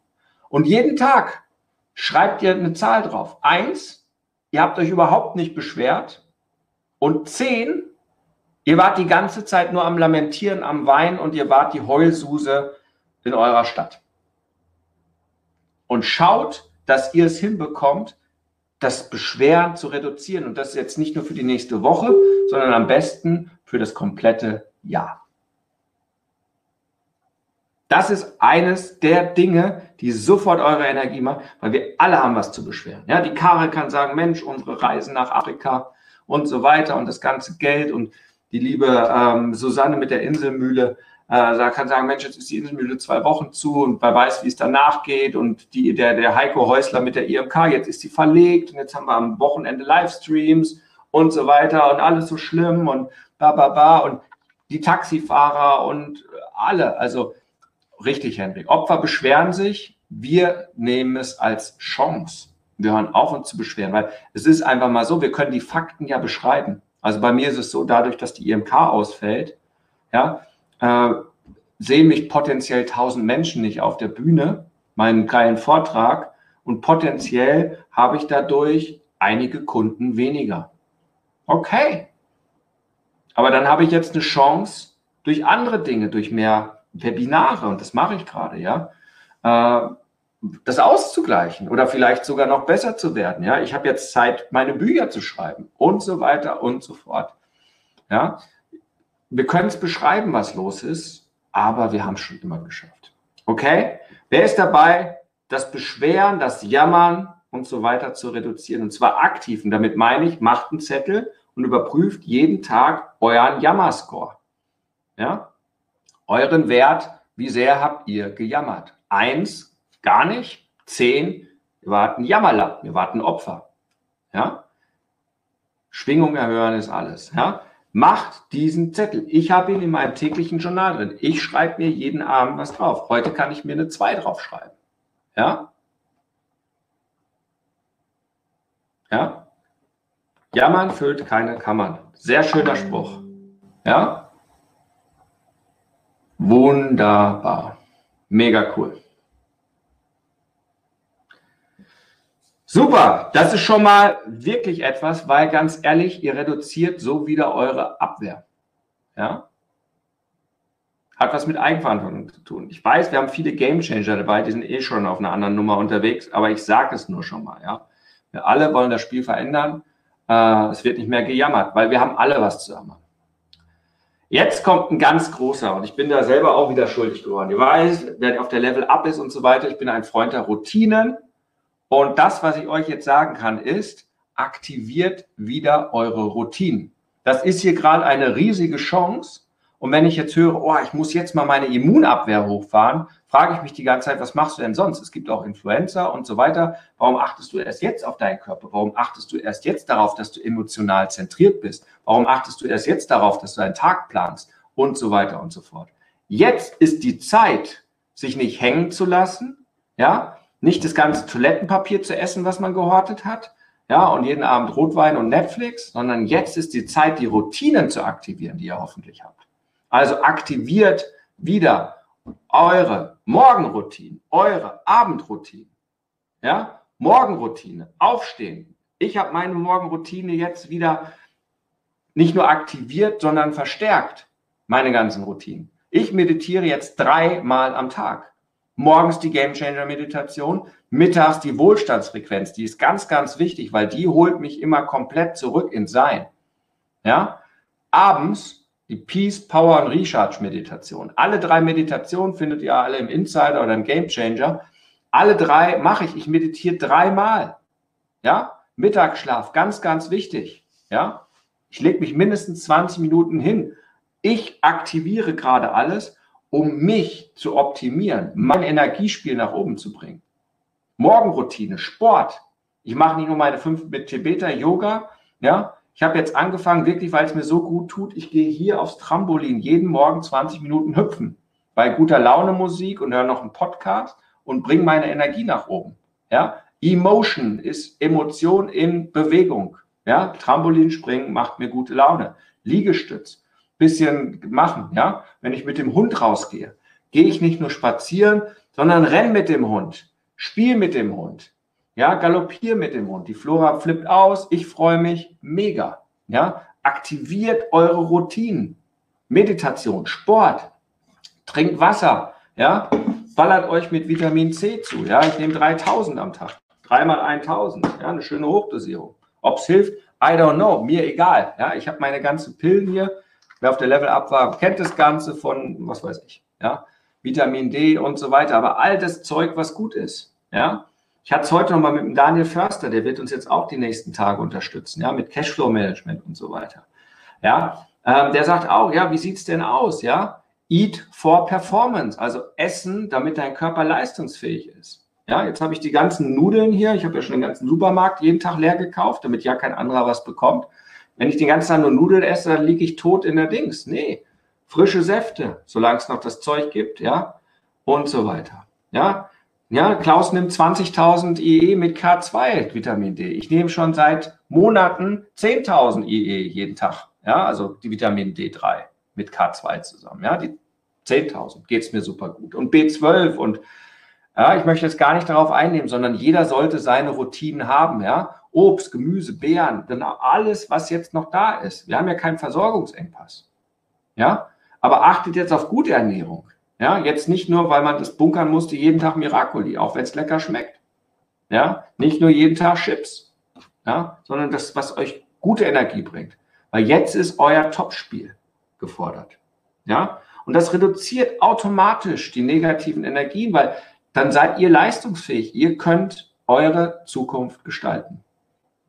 Speaker 2: Und jeden Tag schreibt ihr eine Zahl drauf. Eins, ihr habt euch überhaupt nicht beschwert. Und zehn, ihr wart die ganze Zeit nur am Lamentieren, am Weinen und ihr wart die Heulsuse in eurer Stadt. Und schaut, dass ihr es hinbekommt, das Beschweren zu reduzieren. Und das jetzt nicht nur für die nächste Woche, sondern am besten für das komplette Jahr. Das ist eines der Dinge, die sofort eure Energie machen, weil wir alle haben was zu beschweren. Ja, die Karre kann sagen, Mensch, unsere Reisen nach Afrika und so weiter und das ganze Geld und die liebe ähm, Susanne mit der Inselmühle, äh, da kann sagen, Mensch, jetzt ist die Inselmühle zwei Wochen zu und wer weiß, wie es danach geht und die, der, der Heiko Häusler mit der IMK, jetzt ist sie verlegt und jetzt haben wir am Wochenende Livestreams und so weiter und alles so schlimm und ba, ba, ba und die Taxifahrer und alle, also Richtig, Henrik. Opfer beschweren sich. Wir nehmen es als Chance. Wir hören auf, uns zu beschweren, weil es ist einfach mal so, wir können die Fakten ja beschreiben. Also bei mir ist es so, dadurch, dass die IMK ausfällt, ja, äh, sehen mich potenziell tausend Menschen nicht auf der Bühne, meinen geilen Vortrag und potenziell habe ich dadurch einige Kunden weniger. Okay. Aber dann habe ich jetzt eine Chance durch andere Dinge, durch mehr Webinare, und das mache ich gerade, ja, äh, das auszugleichen oder vielleicht sogar noch besser zu werden. Ja, ich habe jetzt Zeit, meine Bücher zu schreiben und so weiter und so fort. Ja, wir können es beschreiben, was los ist, aber wir haben es schon immer geschafft. Okay? Wer ist dabei, das Beschweren, das Jammern und so weiter zu reduzieren? Und zwar aktiv. Und damit meine ich, macht einen Zettel und überprüft jeden Tag euren Jammerscore. Ja? euren Wert, wie sehr habt ihr gejammert? Eins, gar nicht. Zehn, ihr wart ein Jammerlappen, ihr wart ein Opfer. Ja? Schwingung erhöhen ist alles. Ja? Macht diesen Zettel. Ich habe ihn in meinem täglichen Journal drin. Ich schreibe mir jeden Abend was drauf. Heute kann ich mir eine 2 draufschreiben. Ja? Ja? Jammern füllt keine Kammern. Sehr schöner Spruch. Ja? Wunderbar. Mega cool. Super, das ist schon mal wirklich etwas, weil ganz ehrlich, ihr reduziert so wieder eure Abwehr. Ja? Hat was mit Eigenverantwortung zu tun. Ich weiß, wir haben viele Gamechanger dabei, die sind eh schon auf einer anderen Nummer unterwegs, aber ich sage es nur schon mal. Ja? Wir alle wollen das Spiel verändern. Äh, es wird nicht mehr gejammert, weil wir haben alle was zu jammern. Jetzt kommt ein ganz großer und ich bin da selber auch wieder schuldig geworden. Ihr weiß, wer auf der Level Up ist und so weiter, ich bin ein Freund der Routinen. Und das, was ich euch jetzt sagen kann, ist, aktiviert wieder eure Routinen. Das ist hier gerade eine riesige Chance, und wenn ich jetzt höre, oh, ich muss jetzt mal meine Immunabwehr hochfahren, frage ich mich die ganze Zeit, was machst du denn sonst? Es gibt auch Influencer und so weiter. Warum achtest du erst jetzt auf deinen Körper? Warum achtest du erst jetzt darauf, dass du emotional zentriert bist? Warum achtest du erst jetzt darauf, dass du einen Tag planst? Und so weiter und so fort. Jetzt ist die Zeit, sich nicht hängen zu lassen, ja, nicht das ganze Toilettenpapier zu essen, was man gehortet hat, ja, und jeden Abend Rotwein und Netflix, sondern jetzt ist die Zeit, die Routinen zu aktivieren, die ihr hoffentlich habt. Also aktiviert wieder eure Morgenroutine, eure Abendroutine. Ja, Morgenroutine, aufstehen. Ich habe meine Morgenroutine jetzt wieder nicht nur aktiviert, sondern verstärkt. Meine ganzen Routinen. Ich meditiere jetzt dreimal am Tag. Morgens die Game Changer Meditation, mittags die Wohlstandsfrequenz. Die ist ganz, ganz wichtig, weil die holt mich immer komplett zurück ins Sein. Ja, abends die Peace, Power und Recharge Meditation. Alle drei Meditationen findet ihr alle im Insider oder im Game Changer. Alle drei mache ich. Ich meditiere dreimal. Ja, Mittagsschlaf, ganz, ganz wichtig. Ja, ich lege mich mindestens 20 Minuten hin. Ich aktiviere gerade alles, um mich zu optimieren, mein Energiespiel nach oben zu bringen. Morgenroutine, Sport. Ich mache nicht nur meine fünf mit Tibeter Yoga, ja, ich habe jetzt angefangen, wirklich, weil es mir so gut tut, ich gehe hier aufs Trampolin jeden Morgen 20 Minuten hüpfen. Bei guter Laune Musik und höre noch einen Podcast und bringe meine Energie nach oben. Ja? Emotion ist Emotion in Bewegung. Ja? Trampolinspringen macht mir gute Laune. Liegestütz, bisschen machen. Ja? Wenn ich mit dem Hund rausgehe, gehe ich nicht nur spazieren, sondern renn mit dem Hund, spiel mit dem Hund. Ja, galoppier mit dem Hund. Die Flora flippt aus. Ich freue mich. Mega. Ja, aktiviert eure Routinen. Meditation, Sport, trinkt Wasser. Ja, ballert euch mit Vitamin C zu. Ja, ich nehme 3000 am Tag. Dreimal 1000. Ja, eine schöne Hochdosierung. Ob es hilft, I don't know. Mir egal. Ja, ich habe meine ganzen Pillen hier. Wer auf der Level Up war, kennt das Ganze von, was weiß ich. Ja, Vitamin D und so weiter. Aber all das Zeug, was gut ist. Ja, ich hatte es heute nochmal mit dem Daniel Förster, der wird uns jetzt auch die nächsten Tage unterstützen, ja, mit Cashflow-Management und so weiter. Ja, ähm, der sagt auch, ja, wie sieht es denn aus? Ja, Eat for Performance, also Essen, damit dein Körper leistungsfähig ist. Ja, jetzt habe ich die ganzen Nudeln hier, ich habe ja schon den ganzen Supermarkt jeden Tag leer gekauft, damit ja kein anderer was bekommt. Wenn ich den ganzen Tag nur Nudeln esse, dann liege ich tot in der Dings. Nee, frische Säfte, solange es noch das Zeug gibt, ja, und so weiter. Ja, ja, Klaus nimmt 20.000 IE mit K2 Vitamin D. Ich nehme schon seit Monaten 10.000 IE jeden Tag. Ja, also die Vitamin D3 mit K2 zusammen. Ja, die 10.000 geht es mir super gut. Und B12 und ja, ich möchte jetzt gar nicht darauf einnehmen, sondern jeder sollte seine Routinen haben. Ja, Obst, Gemüse, Beeren, genau alles, was jetzt noch da ist. Wir haben ja keinen Versorgungsengpass. Ja, aber achtet jetzt auf gute Ernährung. Ja, jetzt nicht nur, weil man das bunkern musste, jeden Tag Miracoli, auch wenn es lecker schmeckt. Ja, nicht nur jeden Tag Chips, ja, sondern das, was euch gute Energie bringt. Weil jetzt ist euer Topspiel gefordert. Ja, und das reduziert automatisch die negativen Energien, weil dann seid ihr leistungsfähig. Ihr könnt eure Zukunft gestalten.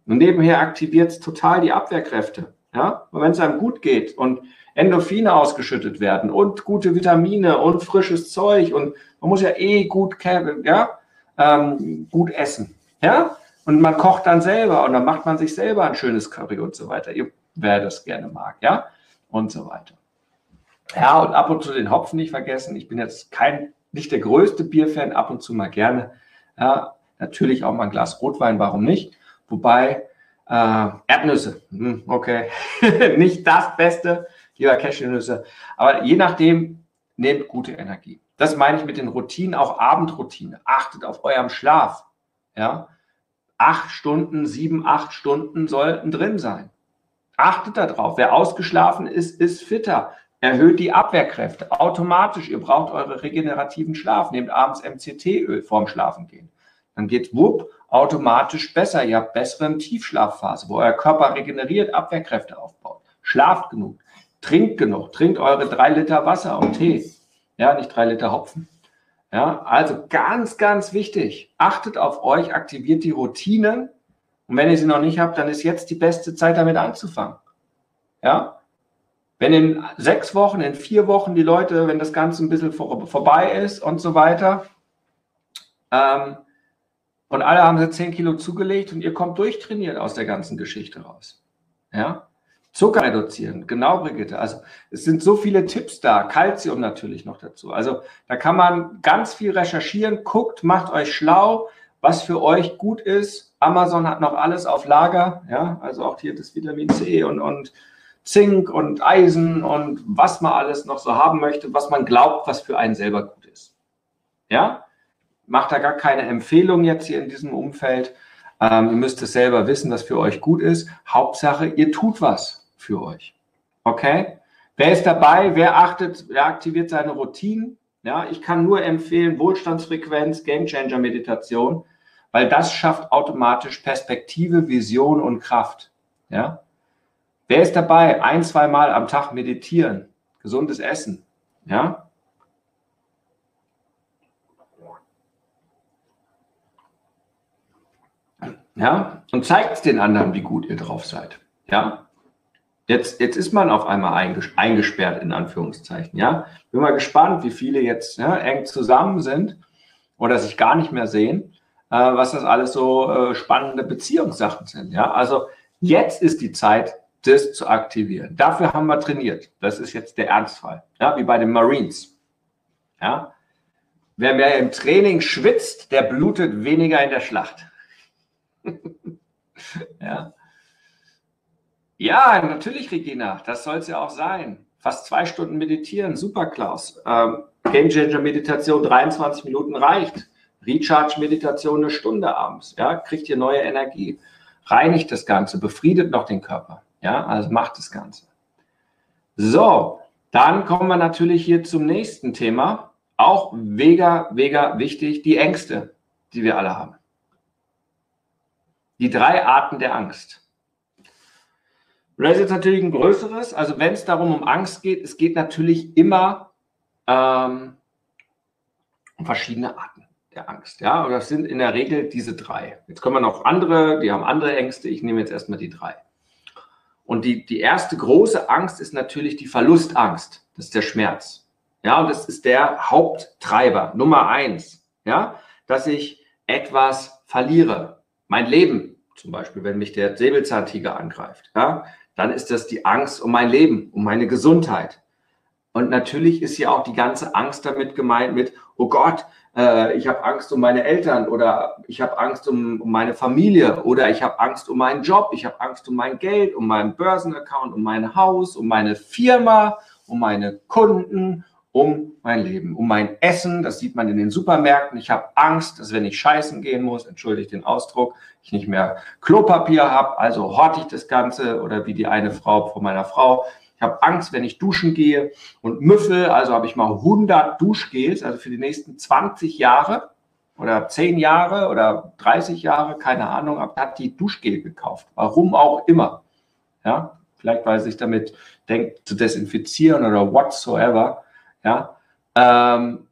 Speaker 2: Und nebenher aktiviert es total die Abwehrkräfte. Ja, wenn es einem gut geht und Endorphine ausgeschüttet werden und gute Vitamine und frisches Zeug und man muss ja eh gut, ja, ähm, gut essen. Ja, und man kocht dann selber und dann macht man sich selber ein schönes Curry und so weiter. Ihr, wer das gerne mag, ja, und so weiter. Ja, und ab und zu den Hopfen nicht vergessen. Ich bin jetzt kein, nicht der größte Bierfan, ab und zu mal gerne. Ja, natürlich auch mal ein Glas Rotwein, warum nicht? Wobei, äh, Erdnüsse, hm, okay, (laughs) nicht das Beste lieber Cashewnüsse. Aber je nachdem, nehmt gute Energie. Das meine ich mit den Routinen, auch Abendroutine. Achtet auf eurem Schlaf. Ja, acht Stunden, sieben, acht Stunden sollten drin sein. Achtet darauf. Wer ausgeschlafen ist, ist fitter. Erhöht die Abwehrkräfte automatisch. Ihr braucht eure regenerativen Schlaf. Nehmt abends MCT-Öl vorm Schlafengehen. Dann geht wupp automatisch besser. Ihr habt bessere Tiefschlafphase, wo euer Körper regeneriert, Abwehrkräfte aufbaut. Schlaft genug. Trinkt genug, trinkt eure drei Liter Wasser und Tee. Ja, nicht drei Liter Hopfen. Ja, also ganz, ganz wichtig. Achtet auf euch, aktiviert die Routinen. Und wenn ihr sie noch nicht habt, dann ist jetzt die beste Zeit, damit anzufangen. Ja, wenn in sechs Wochen, in vier Wochen die Leute, wenn das Ganze ein bisschen vor, vorbei ist und so weiter, ähm, und alle haben sie zehn Kilo zugelegt und ihr kommt durchtrainiert aus der ganzen Geschichte raus. Ja, Zucker reduzieren, genau, Brigitte. Also es sind so viele Tipps da, Kalzium natürlich noch dazu. Also da kann man ganz viel recherchieren, guckt, macht euch schlau, was für euch gut ist. Amazon hat noch alles auf Lager, ja, also auch hier das Vitamin C und, und Zink und Eisen und was man alles noch so haben möchte, was man glaubt, was für einen selber gut ist. Ja, macht da gar keine Empfehlung jetzt hier in diesem Umfeld. Ähm, ihr müsst es selber wissen, was für euch gut ist. Hauptsache, ihr tut was für euch. Okay? Wer ist dabei? Wer achtet, wer aktiviert seine Routinen? Ja, ich kann nur empfehlen Wohlstandsfrequenz, Gamechanger Meditation, weil das schafft automatisch Perspektive, Vision und Kraft. Ja? Wer ist dabei? Ein, zwei Mal am Tag meditieren, gesundes Essen. Ja? Ja, und zeigt den anderen, wie gut ihr drauf seid. Ja, Jetzt, jetzt ist man auf einmal eingesperrt, in Anführungszeichen. Ja? Bin mal gespannt, wie viele jetzt ja, eng zusammen sind oder sich gar nicht mehr sehen, äh, was das alles so äh, spannende Beziehungssachen sind. Ja? Also jetzt ist die Zeit, das zu aktivieren. Dafür haben wir trainiert. Das ist jetzt der Ernstfall. Ja? Wie bei den Marines. Ja? Wer mehr im Training schwitzt, der blutet weniger in der Schlacht. (laughs) ja. Ja, natürlich, Regina. Das soll es ja auch sein. Fast zwei Stunden meditieren. Super, Klaus. Ähm, Game Changer Meditation, 23 Minuten reicht. Recharge-Meditation eine Stunde abends. Ja, kriegt ihr neue Energie. Reinigt das Ganze, befriedet noch den Körper. Ja, also macht das Ganze. So, dann kommen wir natürlich hier zum nächsten Thema. Auch mega, mega wichtig, die Ängste, die wir alle haben. Die drei Arten der Angst. Das ist natürlich ein größeres. Also wenn es darum um Angst geht, es geht natürlich immer ähm, um verschiedene Arten der Angst. Ja, und das sind in der Regel diese drei. Jetzt kommen noch andere, die haben andere Ängste. Ich nehme jetzt erstmal die drei. Und die, die erste große Angst ist natürlich die Verlustangst. Das ist der Schmerz. Ja, und das ist der Haupttreiber, Nummer eins. Ja, dass ich etwas verliere. Mein Leben, zum Beispiel, wenn mich der Säbelzahntiger angreift. Ja, dann ist das die Angst um mein Leben, um meine Gesundheit. Und natürlich ist ja auch die ganze Angst damit gemeint mit, oh Gott, äh, ich habe Angst um meine Eltern oder ich habe Angst um, um, meine Familie oder ich habe Angst um meinen Job, ich habe Angst um mein Geld, um meinen Börsenaccount, um mein Haus, um meine Firma, um meine Kunden, um mein Leben, um mein Essen. Das sieht man in den Supermärkten. Ich habe Angst, dass wenn ich scheißen gehen muss, entschuldigt den Ausdruck, ich nicht mehr Klopapier habe, also horte ich das Ganze oder wie die eine Frau von meiner Frau, ich habe Angst, wenn ich duschen gehe und müffel, also habe ich mal 100 Duschgels, also für die nächsten 20 Jahre oder 10 Jahre oder 30 Jahre, keine Ahnung, hat die Duschgel gekauft. Warum auch immer. Ja, vielleicht weil sich damit denkt, zu desinfizieren oder whatsoever. Ja, ähm,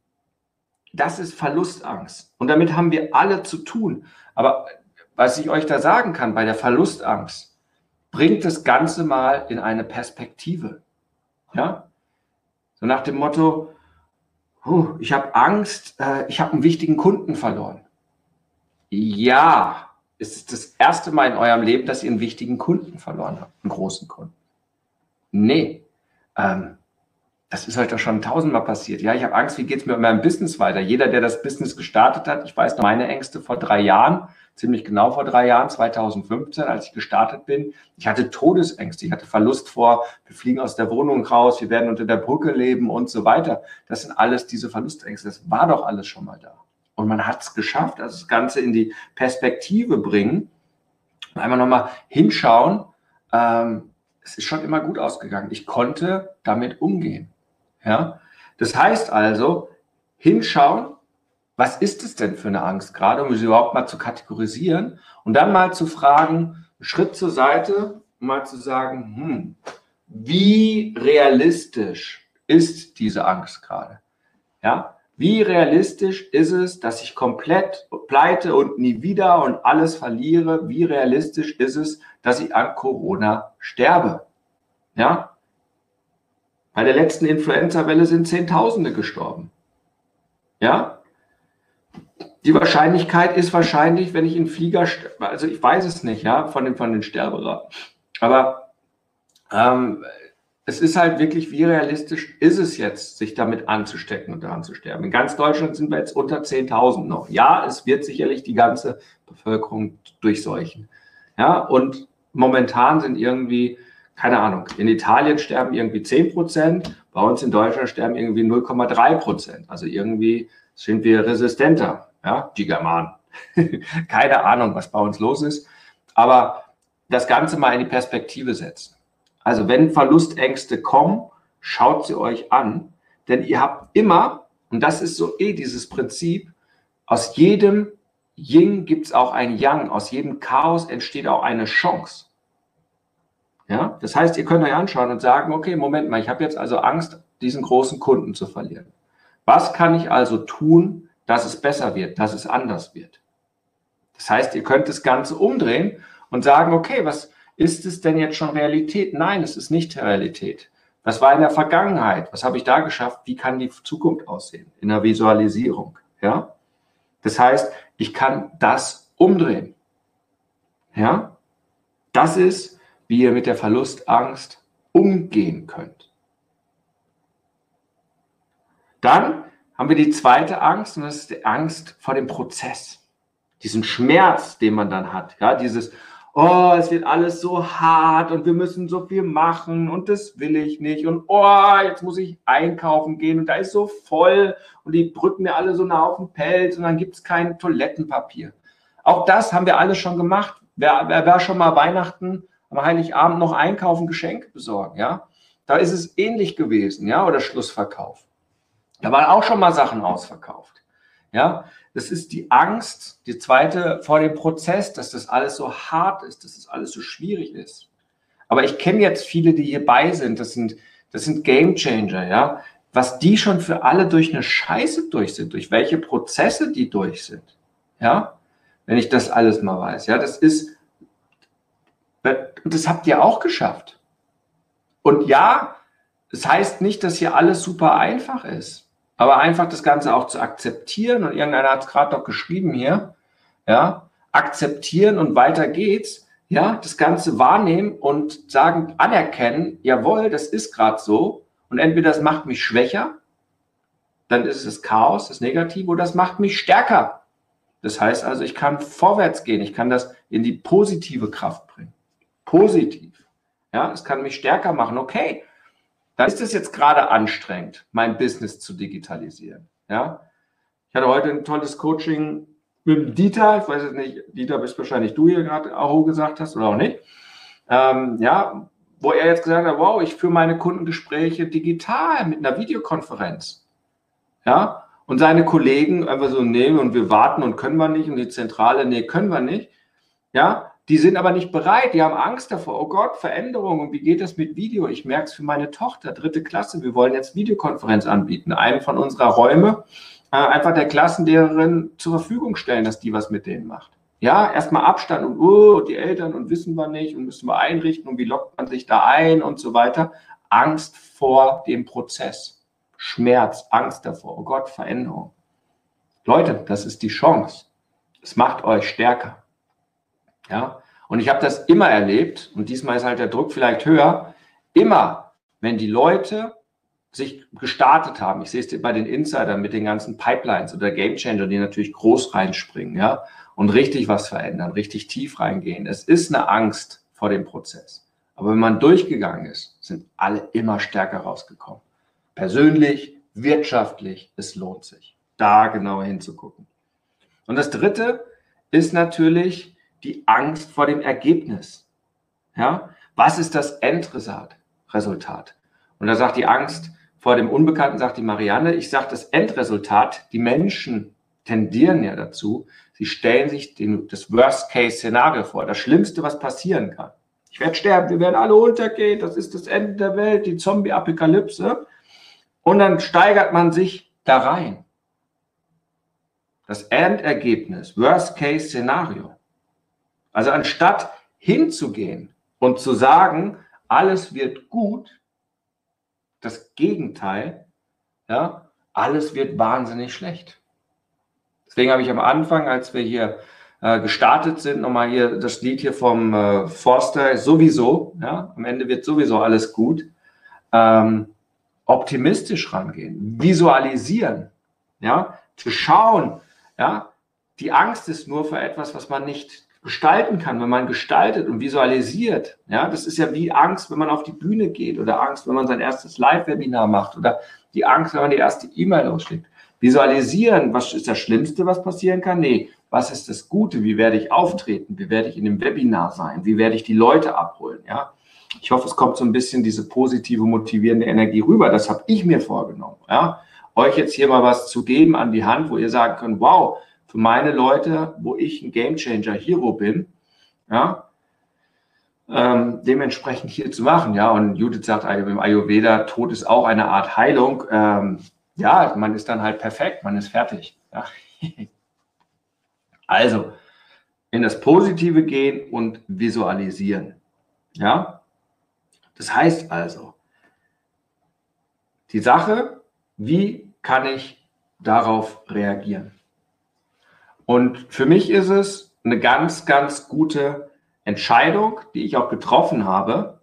Speaker 2: das ist Verlustangst. Und damit haben wir alle zu tun. Aber was ich euch da sagen kann bei der Verlustangst, bringt das Ganze mal in eine Perspektive. Ja? So nach dem Motto, oh, ich habe Angst, äh, ich habe einen wichtigen Kunden verloren. Ja, es ist das erste Mal in eurem Leben, dass ihr einen wichtigen Kunden verloren habt, einen großen Kunden. Nee, ähm, das ist heute schon tausendmal passiert. Ja, ich habe Angst, wie geht es mir mit meinem Business weiter? Jeder, der das Business gestartet hat, ich weiß noch meine Ängste vor drei Jahren, ziemlich genau vor drei Jahren, 2015, als ich gestartet bin. Ich hatte Todesängste, ich hatte Verlust vor, wir fliegen aus der Wohnung raus, wir werden unter der Brücke leben und so weiter. Das sind alles diese Verlustängste. Das war doch alles schon mal da. Und man hat es geschafft, also das Ganze in die Perspektive bringen einmal nochmal hinschauen. Ähm, es ist schon immer gut ausgegangen. Ich konnte damit umgehen. Ja? Das heißt also, hinschauen, was ist es denn für eine Angst gerade, um sie überhaupt mal zu kategorisieren und dann mal zu fragen, Schritt zur Seite, mal zu sagen, hm, wie realistisch ist diese Angst gerade? Ja, wie realistisch ist es, dass ich komplett pleite und nie wieder und alles verliere? Wie realistisch ist es, dass ich an Corona sterbe? Ja? Bei der letzten Influenza-Welle sind Zehntausende gestorben. Ja? Die Wahrscheinlichkeit ist wahrscheinlich, wenn ich in Flieger, also ich weiß es nicht, ja, von den, von den Sterberaten. Aber ähm, es ist halt wirklich, wie realistisch ist es jetzt, sich damit anzustecken und daran zu sterben? In ganz Deutschland sind wir jetzt unter 10.000 noch. Ja, es wird sicherlich die ganze Bevölkerung durchseuchen. Ja, und momentan sind irgendwie, keine Ahnung, in Italien sterben irgendwie 10 Prozent, bei uns in Deutschland sterben irgendwie 0,3 Prozent. Also irgendwie sind wir resistenter ja, Gigaman. (laughs) Keine Ahnung, was bei uns los ist. Aber das Ganze mal in die Perspektive setzen. Also wenn Verlustängste kommen, schaut sie euch an, denn ihr habt immer, und das ist so eh dieses Prinzip, aus jedem Yin gibt es auch ein Yang, aus jedem Chaos entsteht auch eine Chance. Ja, das heißt, ihr könnt euch anschauen und sagen, okay, Moment mal, ich habe jetzt also Angst, diesen großen Kunden zu verlieren. Was kann ich also tun, dass es besser wird, dass es anders wird. Das heißt, ihr könnt das Ganze umdrehen und sagen, okay, was ist es denn jetzt schon Realität? Nein, es ist nicht Realität. Was war in der Vergangenheit? Was habe ich da geschafft? Wie kann die Zukunft aussehen? In der Visualisierung. Ja? Das heißt, ich kann das umdrehen. Ja? Das ist, wie ihr mit der Verlustangst umgehen könnt. Dann haben wir die zweite Angst und das ist die Angst vor dem Prozess. Diesen Schmerz, den man dann hat. Ja, dieses, oh, es wird alles so hart und wir müssen so viel machen und das will ich nicht und oh, jetzt muss ich einkaufen gehen und da ist so voll und die drücken mir alle so nah auf den Pelz und dann gibt es kein Toilettenpapier. Auch das haben wir alles schon gemacht. Wer, wer war schon mal Weihnachten am Heiligabend noch einkaufen, Geschenke besorgen, ja? Da ist es ähnlich gewesen, ja, oder Schlussverkauf. Da waren auch schon mal Sachen ausverkauft. Ja, das ist die Angst, die zweite vor dem Prozess, dass das alles so hart ist, dass das alles so schwierig ist. Aber ich kenne jetzt viele, die hierbei sind. Das sind, das sind Game Changer, ja. Was die schon für alle durch eine Scheiße durch sind, durch welche Prozesse die durch sind, ja. Wenn ich das alles mal weiß, ja, das ist, das habt ihr auch geschafft. Und ja, es das heißt nicht, dass hier alles super einfach ist. Aber einfach das Ganze auch zu akzeptieren, und irgendeiner hat es gerade noch geschrieben hier, ja, akzeptieren und weiter geht's, ja, das Ganze wahrnehmen und sagen, anerkennen, jawohl, das ist gerade so, und entweder das macht mich schwächer, dann ist es das Chaos, das Negative, oder das macht mich stärker. Das heißt also, ich kann vorwärts gehen, ich kann das in die positive Kraft bringen. Positiv. Ja, es kann mich stärker machen. Okay, dann ist es jetzt gerade anstrengend, mein Business zu digitalisieren. Ja? Ich hatte heute ein tolles Coaching mit Dieter. Ich weiß jetzt nicht, Dieter, bist wahrscheinlich du hier gerade auch gesagt hast oder auch nicht. Ähm, ja, wo er jetzt gesagt hat, wow, ich führe meine Kundengespräche digital mit einer Videokonferenz. Ja, und seine Kollegen einfach so, nee, und wir warten und können wir nicht und die Zentrale, nee, können wir nicht. Ja, die sind aber nicht bereit, die haben Angst davor. Oh Gott, Veränderung. Und wie geht das mit Video? Ich merke es für meine Tochter, dritte Klasse. Wir wollen jetzt Videokonferenz anbieten. Einen von unserer Räume äh, einfach der Klassenlehrerin zur Verfügung stellen, dass die was mit denen macht. Ja, erstmal Abstand und oh, die Eltern und wissen wir nicht und müssen wir einrichten und wie lockt man sich da ein und so weiter. Angst vor dem Prozess. Schmerz, Angst davor. Oh Gott, Veränderung. Leute, das ist die Chance. Es macht euch stärker. Ja, und ich habe das immer erlebt, und diesmal ist halt der Druck vielleicht höher, immer, wenn die Leute sich gestartet haben, ich sehe es bei den Insidern mit den ganzen Pipelines oder Game Changer, die natürlich groß reinspringen, ja, und richtig was verändern, richtig tief reingehen. Es ist eine Angst vor dem Prozess. Aber wenn man durchgegangen ist, sind alle immer stärker rausgekommen. Persönlich, wirtschaftlich, es lohnt sich, da genauer hinzugucken. Und das dritte ist natürlich, die Angst vor dem Ergebnis. Ja, was ist das Endresultat? Und da sagt die Angst vor dem Unbekannten, sagt die Marianne, ich sage das Endresultat, die Menschen tendieren ja dazu, sie stellen sich den, das Worst-Case-Szenario vor, das Schlimmste, was passieren kann. Ich werde sterben, wir werden alle untergehen, das ist das Ende der Welt, die Zombie-Apokalypse. Und dann steigert man sich da rein. Das Endergebnis, Worst-Case-Szenario. Also anstatt hinzugehen und zu sagen, alles wird gut, das Gegenteil, ja, alles wird wahnsinnig schlecht. Deswegen habe ich am Anfang, als wir hier äh, gestartet sind, nochmal hier das Lied hier vom äh, Forster, sowieso, ja, am Ende wird sowieso alles gut, ähm, optimistisch rangehen, visualisieren, ja, zu schauen, ja, die Angst ist nur für etwas, was man nicht gestalten kann, wenn man gestaltet und visualisiert. Ja, das ist ja wie Angst, wenn man auf die Bühne geht oder Angst, wenn man sein erstes Live-Webinar macht oder die Angst, wenn man die erste E-Mail ausschickt. Visualisieren, was ist das Schlimmste, was passieren kann? Nee, was ist das Gute? Wie werde ich auftreten? Wie werde ich in dem Webinar sein? Wie werde ich die Leute abholen? Ja, ich hoffe, es kommt so ein bisschen diese positive, motivierende Energie rüber. Das habe ich mir vorgenommen. Ja, euch jetzt hier mal was zu geben an die Hand, wo ihr sagen könnt, wow, für meine Leute, wo ich ein Gamechanger Hero bin, ja, ähm, dementsprechend hier zu machen. Ja, und Judith sagt im Ayurveda, Tod ist auch eine Art Heilung. Ähm, ja, man ist dann halt perfekt, man ist fertig. Ja. (laughs) also, in das Positive gehen und visualisieren. Ja, das heißt also, die Sache, wie kann ich darauf reagieren? Und für mich ist es eine ganz, ganz gute Entscheidung, die ich auch getroffen habe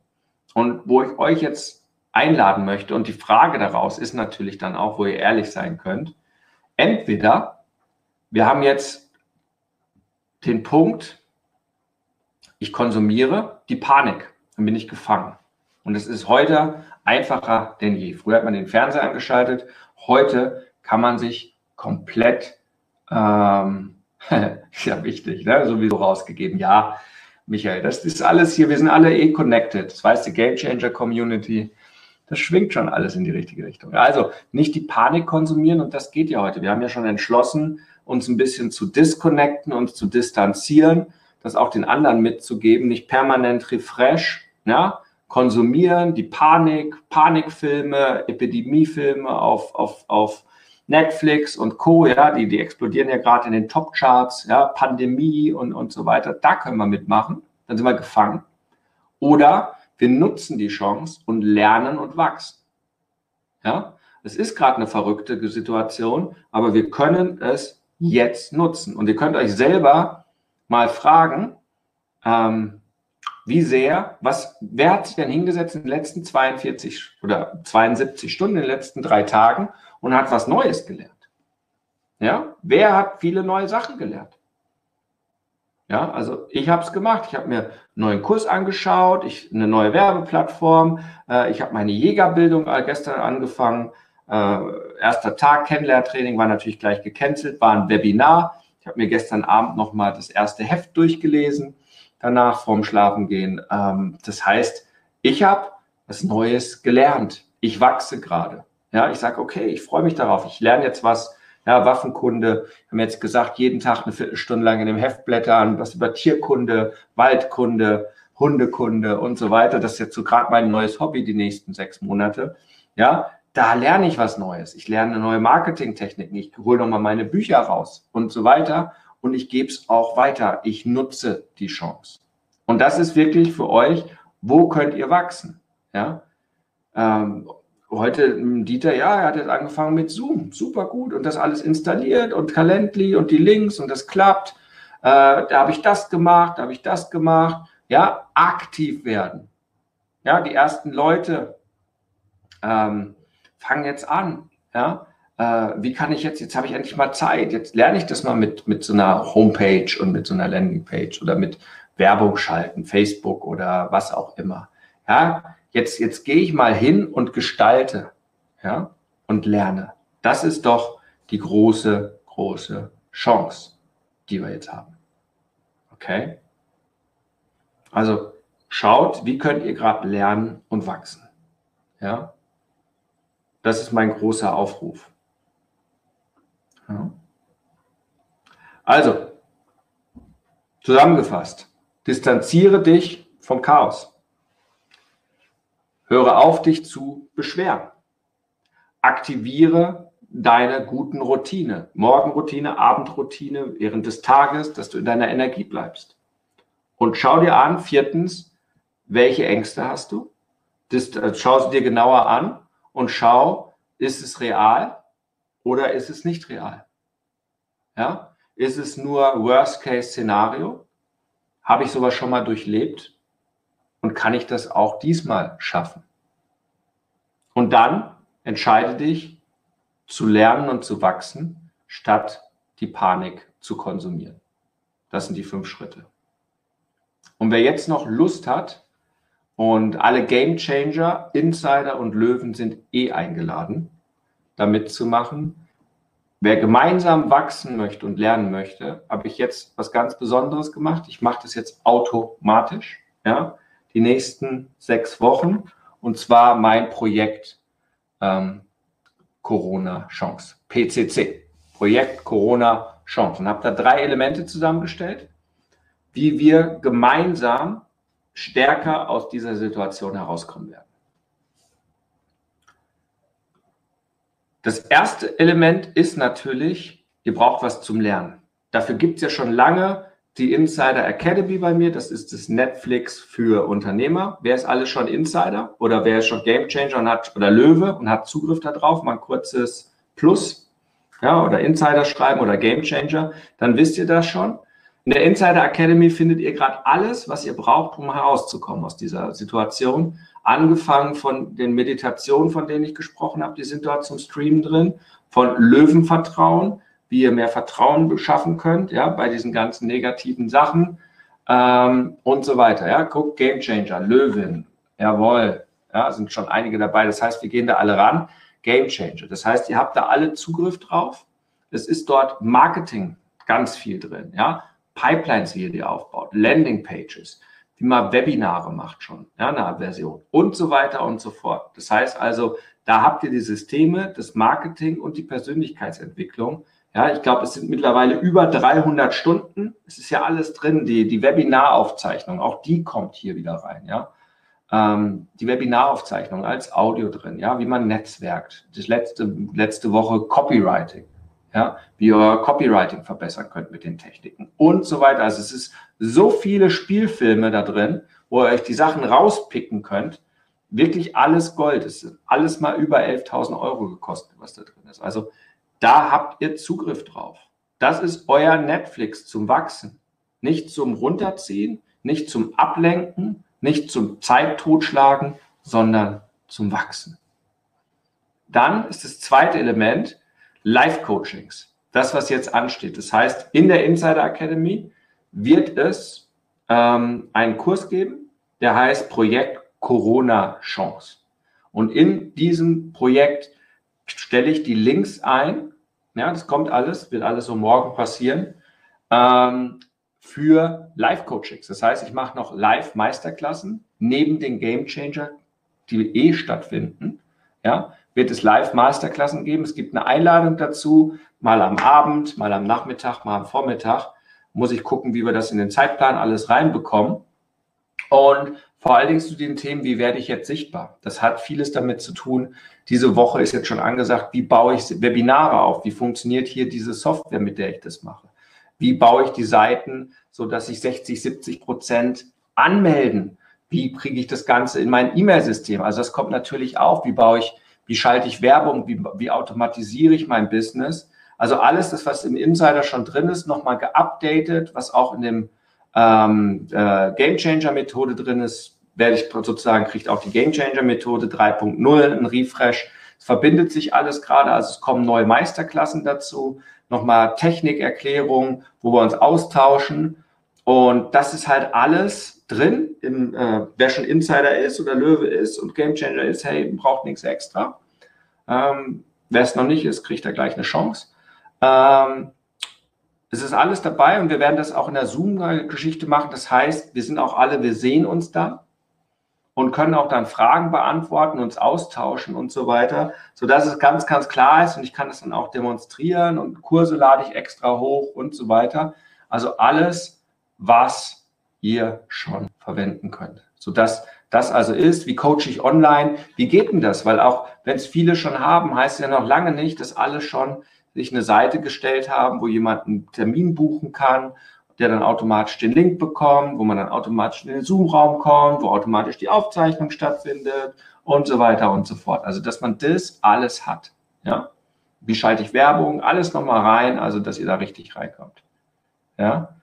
Speaker 2: und wo ich euch jetzt einladen möchte. Und die Frage daraus ist natürlich dann auch, wo ihr ehrlich sein könnt. Entweder wir haben jetzt den Punkt, ich konsumiere die Panik, dann bin ich gefangen. Und es ist heute einfacher denn je. Früher hat man den Fernseher angeschaltet, heute kann man sich komplett, ähm, (laughs) ja wichtig, ne? sowieso rausgegeben. Ja, Michael, das ist alles hier, wir sind alle eh connected. Das weiß die Game Changer Community. Das schwingt schon alles in die richtige Richtung. Also nicht die Panik konsumieren und das geht ja heute. Wir haben ja schon entschlossen, uns ein bisschen zu disconnecten, uns zu distanzieren, das auch den anderen mitzugeben, nicht permanent refresh, ja, konsumieren, die Panik, Panikfilme, Epidemiefilme auf, auf, auf Netflix und Co., ja, die, die explodieren ja gerade in den Top-Charts, ja, Pandemie und, und so weiter. Da können wir mitmachen, dann sind wir gefangen. Oder wir nutzen die Chance und lernen und wachsen. Ja, es ist gerade eine verrückte Situation, aber wir können es jetzt nutzen. Und ihr könnt euch selber mal fragen, ähm, wie sehr, was, wer hat sich denn hingesetzt in den letzten 42 oder 72 Stunden, in den letzten drei Tagen und hat was Neues gelernt? Ja, wer hat viele neue Sachen gelernt? Ja, also ich habe es gemacht. Ich habe mir einen neuen Kurs angeschaut, ich, eine neue Werbeplattform. Äh, ich habe meine Jägerbildung gestern angefangen. Äh, erster Tag Kennenlerntraining war natürlich gleich gecancelt, war ein Webinar. Ich habe mir gestern Abend nochmal das erste Heft durchgelesen danach vorm Schlafengehen. Ähm, das heißt, ich habe was Neues gelernt. Ich wachse gerade. Ja, ich sage, okay, ich freue mich darauf. Ich lerne jetzt was. Ja, Waffenkunde. Haben jetzt gesagt, jeden Tag eine Viertelstunde lang in dem Heft blättern, was über Tierkunde, Waldkunde, Hundekunde und so weiter. Das ist jetzt so gerade mein neues Hobby die nächsten sechs Monate. Ja, da lerne ich was Neues. Ich lerne neue Marketingtechniken. Ich hole nochmal meine Bücher raus und so weiter und ich gebe es auch weiter. Ich nutze die Chance. Und das ist wirklich für euch, wo könnt ihr wachsen? Ja? Ähm, heute Dieter, ja, er hat jetzt angefangen mit Zoom, super gut und das alles installiert und Calendly und die Links und das klappt. Äh, da habe ich das gemacht, da habe ich das gemacht. Ja, aktiv werden. Ja, die ersten Leute ähm, fangen jetzt an. Ja, äh, wie kann ich jetzt, jetzt habe ich endlich mal Zeit, jetzt lerne ich das mal mit, mit so einer Homepage und mit so einer Landingpage oder mit Werbung schalten, Facebook oder was auch immer. Ja, jetzt, jetzt gehe ich mal hin und gestalte, ja, und lerne. Das ist doch die große, große Chance, die wir jetzt haben. Okay? Also schaut, wie könnt ihr gerade lernen und wachsen. Ja? Das ist mein großer Aufruf. Ja. Also, zusammengefasst, distanziere dich vom Chaos. Höre auf, dich zu beschweren. Aktiviere deine guten Routine. Morgenroutine, Abendroutine während des Tages, dass du in deiner Energie bleibst. Und schau dir an, viertens, welche Ängste hast du? Das, äh, schau sie dir genauer an und schau, ist es real? oder ist es nicht real? Ja? Ist es nur Worst-Case-Szenario? Habe ich sowas schon mal durchlebt? Und kann ich das auch diesmal schaffen? Und dann entscheide dich zu lernen und zu wachsen, statt die Panik zu konsumieren. Das sind die fünf Schritte. Und wer jetzt noch Lust hat, und alle Game Changer, Insider und Löwen sind eh eingeladen, da mitzumachen. Wer gemeinsam wachsen möchte und lernen möchte, habe ich jetzt was ganz Besonderes gemacht. Ich mache das jetzt automatisch, ja, die nächsten sechs Wochen. Und zwar mein Projekt ähm, Corona Chance, PCC, Projekt Corona Chance. Und habe da drei Elemente zusammengestellt, wie wir gemeinsam stärker aus dieser Situation herauskommen werden. Das erste Element ist natürlich, ihr braucht was zum Lernen. Dafür gibt es ja schon lange die Insider Academy bei mir. Das ist das Netflix für Unternehmer. Wer ist alles schon Insider oder wer ist schon Game Changer und hat oder Löwe und hat Zugriff darauf? Mal ein kurzes Plus ja, oder Insider schreiben oder Game Changer, dann wisst ihr das schon. In der Insider Academy findet ihr gerade alles, was ihr braucht, um herauszukommen aus dieser Situation. Angefangen von den Meditationen, von denen ich gesprochen habe, die sind dort zum Stream drin, von Löwenvertrauen, wie ihr mehr Vertrauen beschaffen könnt, ja, bei diesen ganzen negativen Sachen. ähm, und so weiter. Ja, guck, Game Changer, Löwin, jawohl, ja, sind schon einige dabei. Das heißt, wir gehen da alle ran. Game Changer. Das heißt, ihr habt da alle Zugriff drauf. Es ist dort Marketing ganz viel drin, ja. Pipelines, wie ihr die aufbaut, Landing Pages, wie man Webinare macht schon, ja, eine Version und so weiter und so fort. Das heißt also, da habt ihr die Systeme, das Marketing und die Persönlichkeitsentwicklung. Ja, ich glaube, es sind mittlerweile über 300 Stunden. Es ist ja alles drin, die, die Webinaraufzeichnung, auch die kommt hier wieder rein, ja. Ähm, die Webinaraufzeichnung als Audio drin, ja, wie man netzwerkt. Das letzte, letzte Woche Copywriting ja, wie ihr euer Copywriting verbessern könnt mit den Techniken und so weiter. Also es ist so viele Spielfilme da drin, wo ihr euch die Sachen rauspicken könnt. Wirklich alles Gold. Es ist alles mal über 11.000 Euro gekostet, was da drin ist. Also da habt ihr Zugriff drauf. Das ist euer Netflix zum Wachsen. Nicht zum Runterziehen, nicht zum Ablenken, nicht zum Zeittotschlagen, sondern zum Wachsen. Dann ist das zweite Element, Live-Coachings. Das, was jetzt ansteht. Das heißt, in der Insider Academy wird es ähm, einen Kurs geben, der heißt Projekt Corona Chance. Und in diesem Projekt stelle ich die Links ein. Ja, das kommt alles, wird alles so morgen passieren. Ähm, für Live-Coachings. Das heißt, ich mache noch Live-Meisterklassen neben den Game Changer, die eh stattfinden. Ja, wird es Live-Masterklassen geben. Es gibt eine Einladung dazu, mal am Abend, mal am Nachmittag, mal am Vormittag. Muss ich gucken, wie wir das in den Zeitplan alles reinbekommen. Und vor allen Dingen zu den Themen, wie werde ich jetzt sichtbar? Das hat vieles damit zu tun. Diese Woche ist jetzt schon angesagt, wie baue ich Webinare auf? Wie funktioniert hier diese Software, mit der ich das mache? Wie baue ich die Seiten, so dass sich 60, 70 Prozent anmelden? Wie kriege ich das Ganze in mein E-Mail-System? Also das kommt natürlich auf. Wie baue ich wie schalte ich Werbung, wie, wie automatisiere ich mein Business. Also alles das, was im Insider schon drin ist, nochmal geupdatet, was auch in dem ähm, äh, Game Changer Methode drin ist, werde ich sozusagen, kriegt auch die Game Changer Methode 3.0 ein Refresh. Es verbindet sich alles gerade, also es kommen neue Meisterklassen dazu, nochmal Technikerklärung, wo wir uns austauschen. Und das ist halt alles drin. Im, äh, wer schon Insider ist oder Löwe ist und Gamechanger ist, hey, braucht nichts extra. Ähm, wer es noch nicht ist, kriegt da gleich eine Chance. Ähm, es ist alles dabei und wir werden das auch in der Zoom-Geschichte machen. Das heißt, wir sind auch alle, wir sehen uns dann und können auch dann Fragen beantworten, uns austauschen und so weiter, sodass es ganz, ganz klar ist und ich kann das dann auch demonstrieren und Kurse lade ich extra hoch und so weiter. Also alles was ihr schon verwenden könnt. Sodass das also ist, wie coache ich online, wie geht denn das? Weil auch wenn es viele schon haben, heißt es ja noch lange nicht, dass alle schon sich eine Seite gestellt haben, wo jemand einen Termin buchen kann, der dann automatisch den Link bekommt, wo man dann automatisch in den Zoom-Raum kommt, wo automatisch die Aufzeichnung stattfindet und so weiter und so fort. Also, dass man das alles hat. Ja? Wie schalte ich Werbung? Alles nochmal rein, also dass ihr da richtig reinkommt. Ja?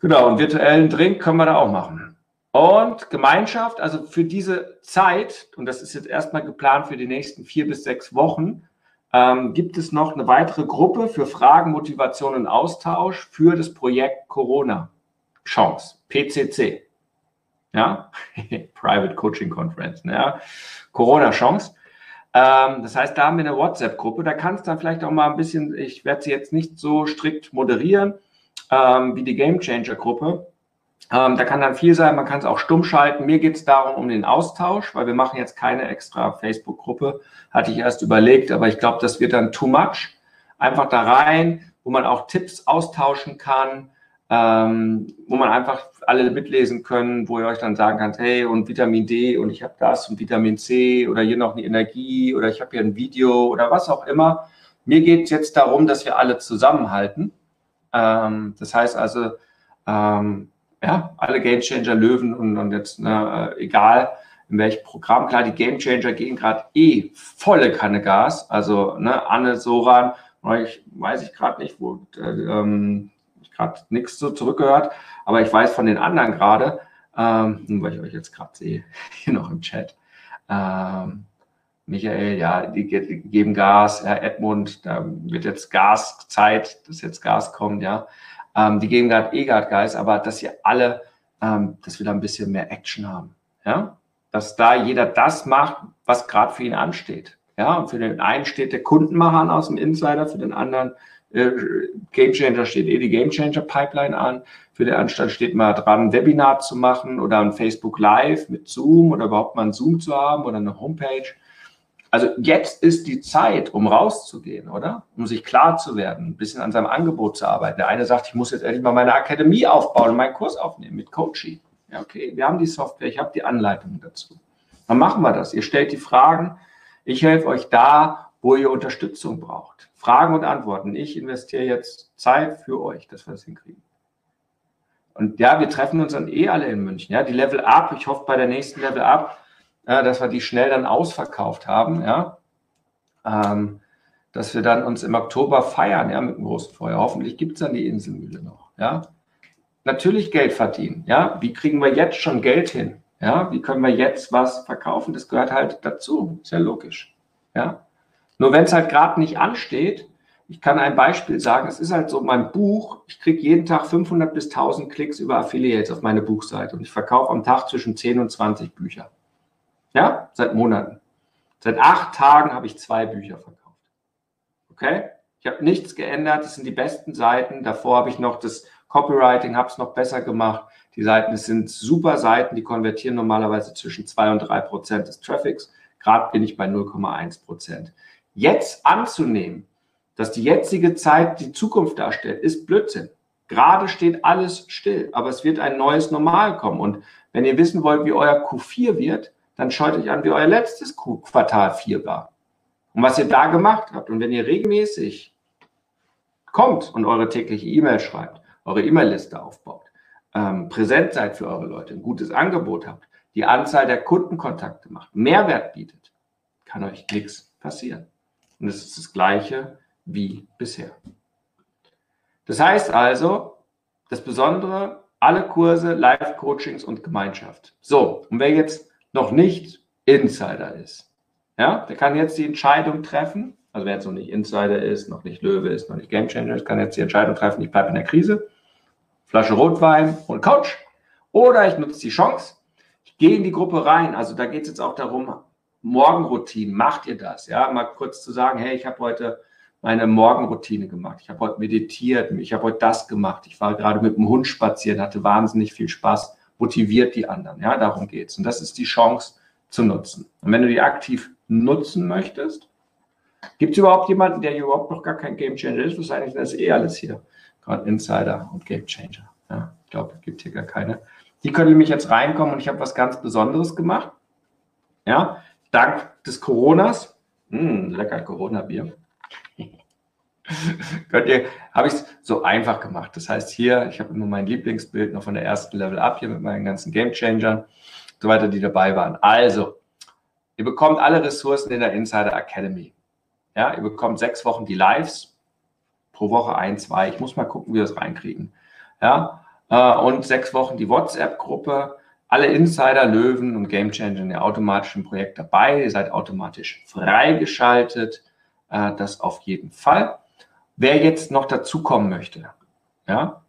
Speaker 2: Genau, und virtuellen Drink können wir da auch machen. Und Gemeinschaft, also für diese Zeit, und das ist jetzt erstmal geplant für die nächsten vier bis sechs Wochen, ähm, gibt es noch eine weitere Gruppe für Fragen, Motivation und Austausch für das Projekt Corona Chance, PCC. Ja, (laughs) Private Coaching Conference, ne? ja, Corona Chance. Ähm, das heißt, da haben wir eine WhatsApp-Gruppe, da kannst du dann vielleicht auch mal ein bisschen, ich werde sie jetzt nicht so strikt moderieren, ähm, wie die Game Changer Gruppe. Ähm, da kann dann viel sein, man kann es auch stumm schalten. Mir geht es darum, um den Austausch, weil wir machen jetzt keine extra Facebook-Gruppe, hatte ich erst überlegt, aber ich glaube, das wird dann too much. Einfach da rein, wo man auch Tipps austauschen kann, ähm, wo man einfach alle mitlesen können, wo ihr euch dann sagen könnt, hey, und Vitamin D und ich habe das und Vitamin C oder hier noch eine Energie oder ich habe hier ein Video oder was auch immer. Mir geht es jetzt darum, dass wir alle zusammenhalten ähm, das heißt also, ähm, ja, alle Game Changer Löwen und, und jetzt, ne, äh, egal in welchem Programm, klar, die Game Changer gehen gerade eh volle Kanne Gas. Also, ne, Anne Soran, ich weiß ich gerade nicht, wo äh, ähm, ich gerade nichts so zurückgehört, aber ich weiß von den anderen gerade, ähm, weil ich euch jetzt gerade sehe, (laughs) hier noch im Chat. Ähm, Michael, ja, die, geben Gas, ja, Edmund, da wird jetzt Gaszeit, dass jetzt Gas kommt, ja. Ähm, die geben gerade eh gerade Geist, aber dass ihr alle, ähm, dass wir da ein bisschen mehr Action haben. Ja? Dass da jeder das macht, was gerade für ihn ansteht. Ja, und für den einen steht der Kundenmacher aus dem Insider, für den anderen äh, Game Changer steht eh die Game Changer Pipeline an. Für den Anstand steht mal dran, ein Webinar zu machen oder ein Facebook Live mit Zoom oder überhaupt mal ein Zoom zu haben oder eine Homepage. Also jetzt ist die Zeit, um rauszugehen, oder? Um sich klar zu werden, ein bisschen an seinem Angebot zu arbeiten. Der eine sagt, ich muss jetzt endlich mal meine Akademie aufbauen und meinen Kurs aufnehmen mit Coaching. Ja, okay, wir haben die Software, ich habe die Anleitung dazu. Dann machen wir das. Ihr stellt die Fragen. Ich helfe euch da, wo ihr Unterstützung braucht. Fragen und Antworten. Ich investiere jetzt Zeit für euch, dass wir das hinkriegen. Und ja, wir treffen uns dann eh alle in München. Ja, die Level Up, ich hoffe bei der nächsten Level Up, äh, dass wir die schnell dann ausverkauft haben. Ja, ähm, dass wir dann uns im Oktober feiern, ja, mit dem großen Feuer. Hoffentlich gibt es dann die Inselmühle noch. Ja, natürlich Geld verdienen. Ja, wie kriegen wir jetzt schon Geld hin? Ja, wie können wir jetzt was verkaufen? Das gehört halt dazu. Ist ja logisch. Ja, nur wenn es halt gerade nicht ansteht, ich kann ein Beispiel sagen, es ist halt so, mein Buch, ich kriege jeden Tag 500 bis 1000 Klicks über Affiliates auf meine Buchseite und ich verkaufe am Tag zwischen 10 und 20 Bücher. Ja, seit Monaten. Seit acht Tagen habe ich zwei Bücher verkauft. Okay? Ich habe nichts geändert, das sind die besten Seiten. Davor habe ich noch das Copywriting, habe es noch besser gemacht. Die Seiten, es sind super Seiten, die konvertieren normalerweise zwischen 2 und 3 Prozent des Traffics. Gerade bin ich bei 0,1 Prozent. Jetzt anzunehmen, dass die jetzige Zeit die Zukunft darstellt, ist Blödsinn. Gerade steht alles still, aber es wird ein neues Normal kommen. Und wenn ihr wissen wollt, wie euer Q4 wird, dann schaut euch an, wie euer letztes Quartal 4 war. Und was ihr da gemacht habt. Und wenn ihr regelmäßig kommt und eure tägliche E-Mail schreibt, eure E-Mail-Liste aufbaut, ähm, präsent seid für eure Leute, ein gutes Angebot habt, die Anzahl der Kundenkontakte macht, Mehrwert bietet, kann euch nichts passieren. Und es ist das Gleiche wie bisher. Das heißt also, das Besondere, alle Kurse, Live-Coachings und Gemeinschaft. So, und wer jetzt noch nicht Insider ist, ja, der kann jetzt die Entscheidung treffen, also wer jetzt noch nicht Insider ist, noch nicht Löwe ist, noch nicht Gamechanger ist, kann jetzt die Entscheidung treffen, ich bleibe in der Krise, Flasche Rotwein und Coach. Oder ich nutze die Chance, ich gehe in die Gruppe rein. Also da geht es jetzt auch darum, Morgenroutine, macht ihr das? Ja, mal kurz zu sagen, hey, ich habe heute meine Morgenroutine gemacht. Ich habe heute meditiert, ich habe heute das gemacht. Ich war gerade mit dem Hund spazieren, hatte wahnsinnig viel Spaß, motiviert die anderen. Ja, darum geht es. Und das ist die Chance zu nutzen. Und wenn du die aktiv nutzen möchtest, gibt es überhaupt jemanden, der überhaupt noch gar kein Game Changer ist? Wahrscheinlich das ist eh alles hier. Gerade Insider und Game Changer. Ja, ich glaube, es gibt hier gar keine. Die können nämlich jetzt reinkommen und ich habe was ganz Besonderes gemacht. Ja, dank des Coronas. Mh, hm, lecker Corona-Bier. (laughs) Könnt ihr, habe ich es so einfach gemacht. Das heißt hier, ich habe immer mein Lieblingsbild noch von der ersten Level Up hier mit meinen ganzen Game Changern, so weiter, die dabei waren. Also, ihr bekommt alle Ressourcen in der Insider Academy. Ja, ihr bekommt sechs Wochen die Lives, pro Woche ein, zwei. Ich muss mal gucken, wie wir das reinkriegen. Ja, äh, und sechs Wochen die WhatsApp-Gruppe. Alle Insider, Löwen und Game Changer in der automatischen Projekt dabei. Ihr seid automatisch freigeschaltet. Äh, das auf jeden Fall. Wer jetzt noch dazukommen möchte, ja,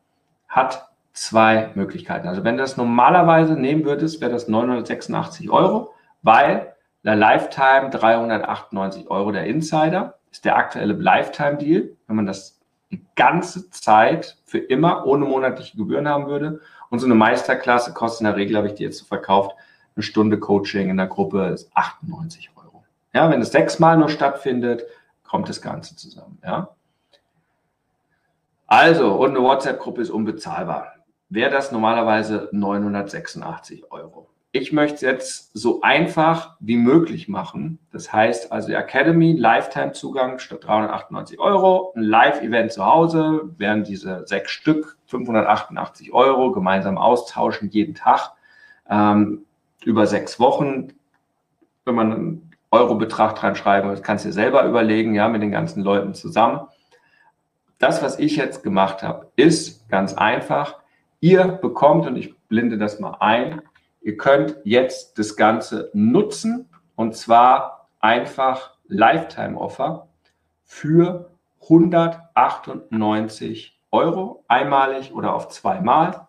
Speaker 2: hat zwei Möglichkeiten. Also wenn du das normalerweise nehmen würdest, wäre das 986 Euro, weil der Lifetime 398 Euro der Insider ist der aktuelle Lifetime-Deal. Wenn man das die ganze Zeit für immer ohne monatliche Gebühren haben würde. Und so eine Meisterklasse kostet in der Regel, habe ich die jetzt so verkauft, eine Stunde Coaching in der Gruppe ist 98 Euro. Ja, wenn es sechsmal nur stattfindet, kommt das Ganze zusammen. Ja. Also, und eine WhatsApp-Gruppe ist unbezahlbar. Wäre das normalerweise 986 Euro. Ich möchte es jetzt so einfach wie möglich machen. Das heißt also Academy, Lifetime-Zugang statt 398 Euro, ein Live-Event zu Hause, wären diese sechs Stück 588 Euro, gemeinsam austauschen jeden Tag ähm, über sechs Wochen. Wenn man einen Euro-Betrag dran das kannst du dir selber überlegen, ja, mit den ganzen Leuten zusammen das, was ich jetzt gemacht habe, ist ganz einfach. Ihr bekommt, und ich blende das mal ein, ihr könnt jetzt das Ganze nutzen und zwar einfach Lifetime-Offer für 198 Euro einmalig oder auf zweimal.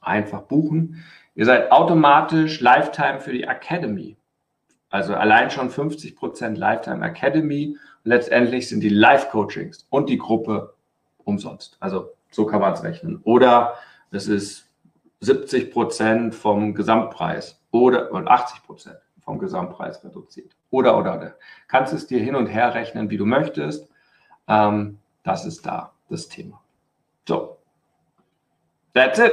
Speaker 2: Einfach buchen. Ihr seid automatisch Lifetime für die Academy. Also allein schon 50% Lifetime Academy. Letztendlich sind die Live-Coachings und die Gruppe umsonst. Also so kann man es rechnen. Oder es ist 70% vom Gesamtpreis oder 80% vom Gesamtpreis reduziert. Oder, oder, oder. Kannst es dir hin und her rechnen, wie du möchtest. Ähm, das ist da das Thema. So. That's it.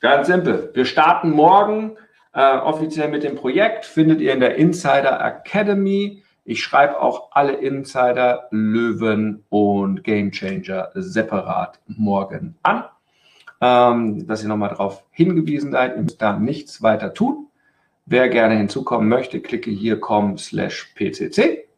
Speaker 2: Ganz simpel. Wir starten morgen äh, offiziell mit dem Projekt. Findet ihr in der Insider Academy. Ich schreibe auch alle Insider, Löwen und Game Changer separat morgen an. Ähm, dass ihr nochmal darauf hingewiesen seid. Ihr müsst da nichts weiter tun. Wer gerne hinzukommen möchte, klicke hier com slash pcc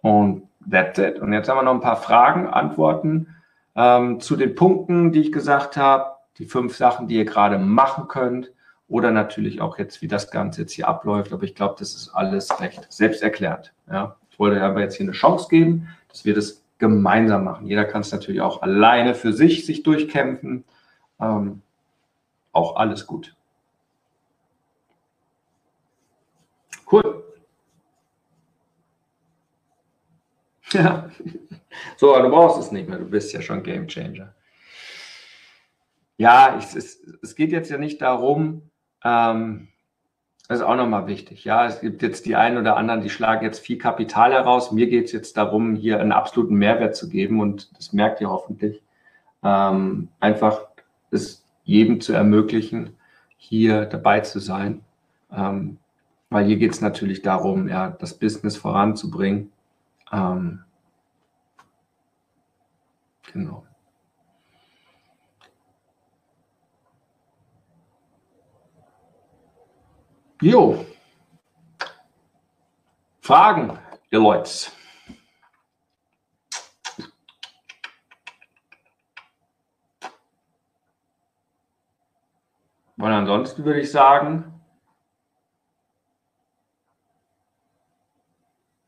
Speaker 2: und that's it. Und jetzt haben wir noch ein paar Fragen, Antworten ähm, zu den Punkten, die ich gesagt habe, die fünf Sachen, die ihr gerade machen könnt oder natürlich auch jetzt, wie das Ganze jetzt hier abläuft. Aber ich glaube, das ist alles recht selbsterklärend. Ja? Ich wollte aber jetzt hier eine Chance geben, dass wir das gemeinsam machen. Jeder kann es natürlich auch alleine für sich sich durchkämpfen. Ähm, auch alles gut. Cool. (laughs) Ja. So, du brauchst es nicht mehr. Du bist ja schon Game Changer. Ja, ich, es, es geht jetzt ja nicht darum, ähm, das ist auch nochmal wichtig. Ja, es gibt jetzt die einen oder anderen, die schlagen jetzt viel Kapital heraus. Mir geht es jetzt darum, hier einen absoluten Mehrwert zu geben und das merkt ihr hoffentlich. Ähm, einfach es jedem zu ermöglichen, hier dabei zu sein. Ähm, weil hier geht es natürlich darum, ja, das Business voranzubringen. Ähm, genau. Jo. Fragen, ihr Leute. Und ansonsten würde ich sagen,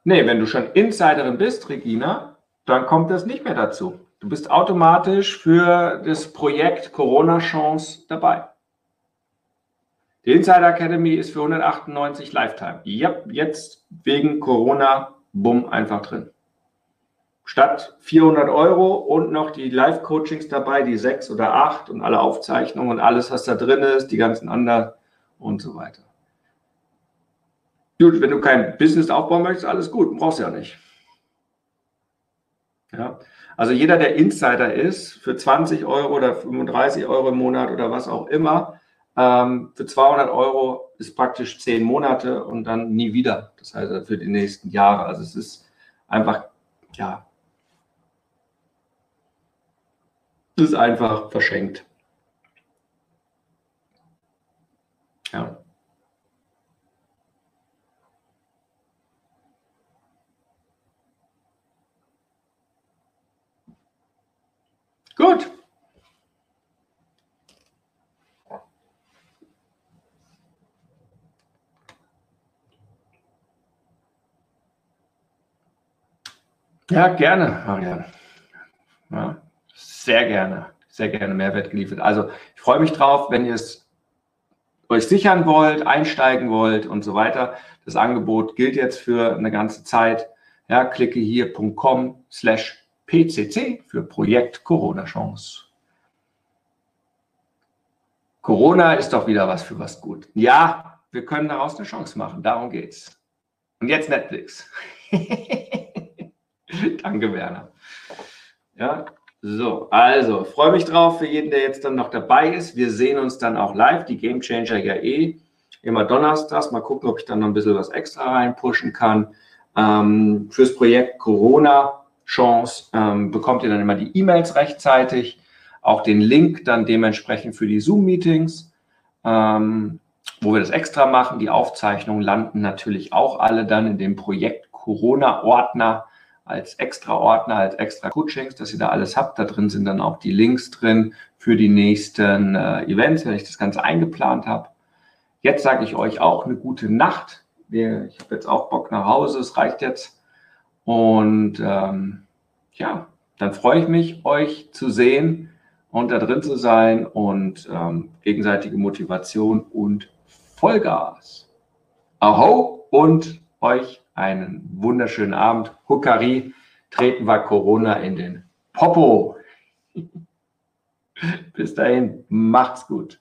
Speaker 2: Nee, wenn du schon Insiderin bist, Regina, dann kommt das nicht mehr dazu. Du bist automatisch für das Projekt Corona Chance dabei. Die Insider Academy ist für 198 Lifetime. Ja, jetzt wegen Corona, bumm, einfach drin. Statt 400 Euro und noch die Live-Coachings dabei, die sechs oder acht und alle Aufzeichnungen und alles, was da drin ist, die ganzen anderen und so weiter. Gut, wenn du kein Business aufbauen möchtest, alles gut, brauchst du ja nicht. Ja, also jeder, der Insider ist, für 20 Euro oder 35 Euro im Monat oder was auch immer, ähm, für 200 Euro ist praktisch 10 Monate und dann nie wieder. Das heißt für die nächsten Jahre. Also es ist einfach, ja, es ist einfach verschenkt. Ja. Gut. Ja, gerne, Marianne. Ja, sehr gerne, sehr gerne Mehrwert geliefert. Also ich freue mich drauf, wenn ihr es euch sichern wollt, einsteigen wollt und so weiter. Das Angebot gilt jetzt für eine ganze Zeit. Ja, klicke hier.com slash PCC für Projekt Corona Chance. Corona ist doch wieder was für was gut. Ja, wir können daraus eine Chance machen. Darum geht's. Und jetzt Netflix. (laughs) (laughs) Danke, Werner. Ja, so, also freue mich drauf für jeden, der jetzt dann noch dabei ist. Wir sehen uns dann auch live. Die Game Changer ja eh immer donnerstags. Mal gucken, ob ich dann noch ein bisschen was extra reinpushen kann. Ähm, fürs Projekt Corona Chance ähm, bekommt ihr dann immer die E-Mails rechtzeitig, auch den Link dann dementsprechend für die Zoom-Meetings, ähm, wo wir das extra machen. Die Aufzeichnungen landen natürlich auch alle dann in dem Projekt Corona-Ordner als extra Ordner, als extra Coachings, dass ihr da alles habt. Da drin sind dann auch die Links drin für die nächsten äh, Events, wenn ich das Ganze eingeplant habe. Jetzt sage ich euch auch eine gute Nacht. Ich habe jetzt auch Bock nach Hause, es reicht jetzt. Und ähm, ja, dann freue ich mich, euch zu sehen und da drin zu sein und ähm, gegenseitige Motivation und Vollgas. Aho und euch einen wunderschönen Abend. Hukari, treten wir Corona in den Popo. (laughs) Bis dahin, macht's gut.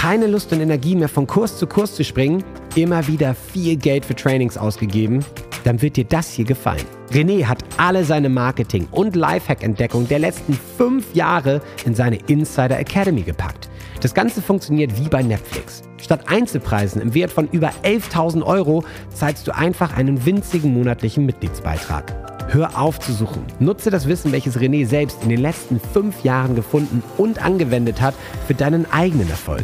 Speaker 3: Keine Lust und Energie mehr von Kurs zu Kurs zu springen, immer wieder viel Geld für Trainings ausgegeben, dann wird dir das hier gefallen. René hat alle seine Marketing- und Lifehack-Entdeckung der letzten fünf Jahre in seine Insider Academy gepackt. Das Ganze funktioniert wie bei Netflix. Statt Einzelpreisen im Wert von über 11.000 Euro zahlst du einfach einen winzigen monatlichen Mitgliedsbeitrag. Hör auf zu suchen. Nutze das Wissen, welches René selbst in den letzten fünf Jahren gefunden und angewendet hat, für deinen eigenen Erfolg.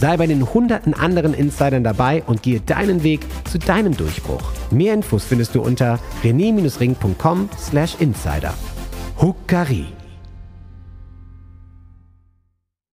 Speaker 3: Sei bei den hunderten anderen Insidern dabei und gehe deinen Weg zu deinem Durchbruch. Mehr Infos findest du unter rené-ring.com/insider. Huckari.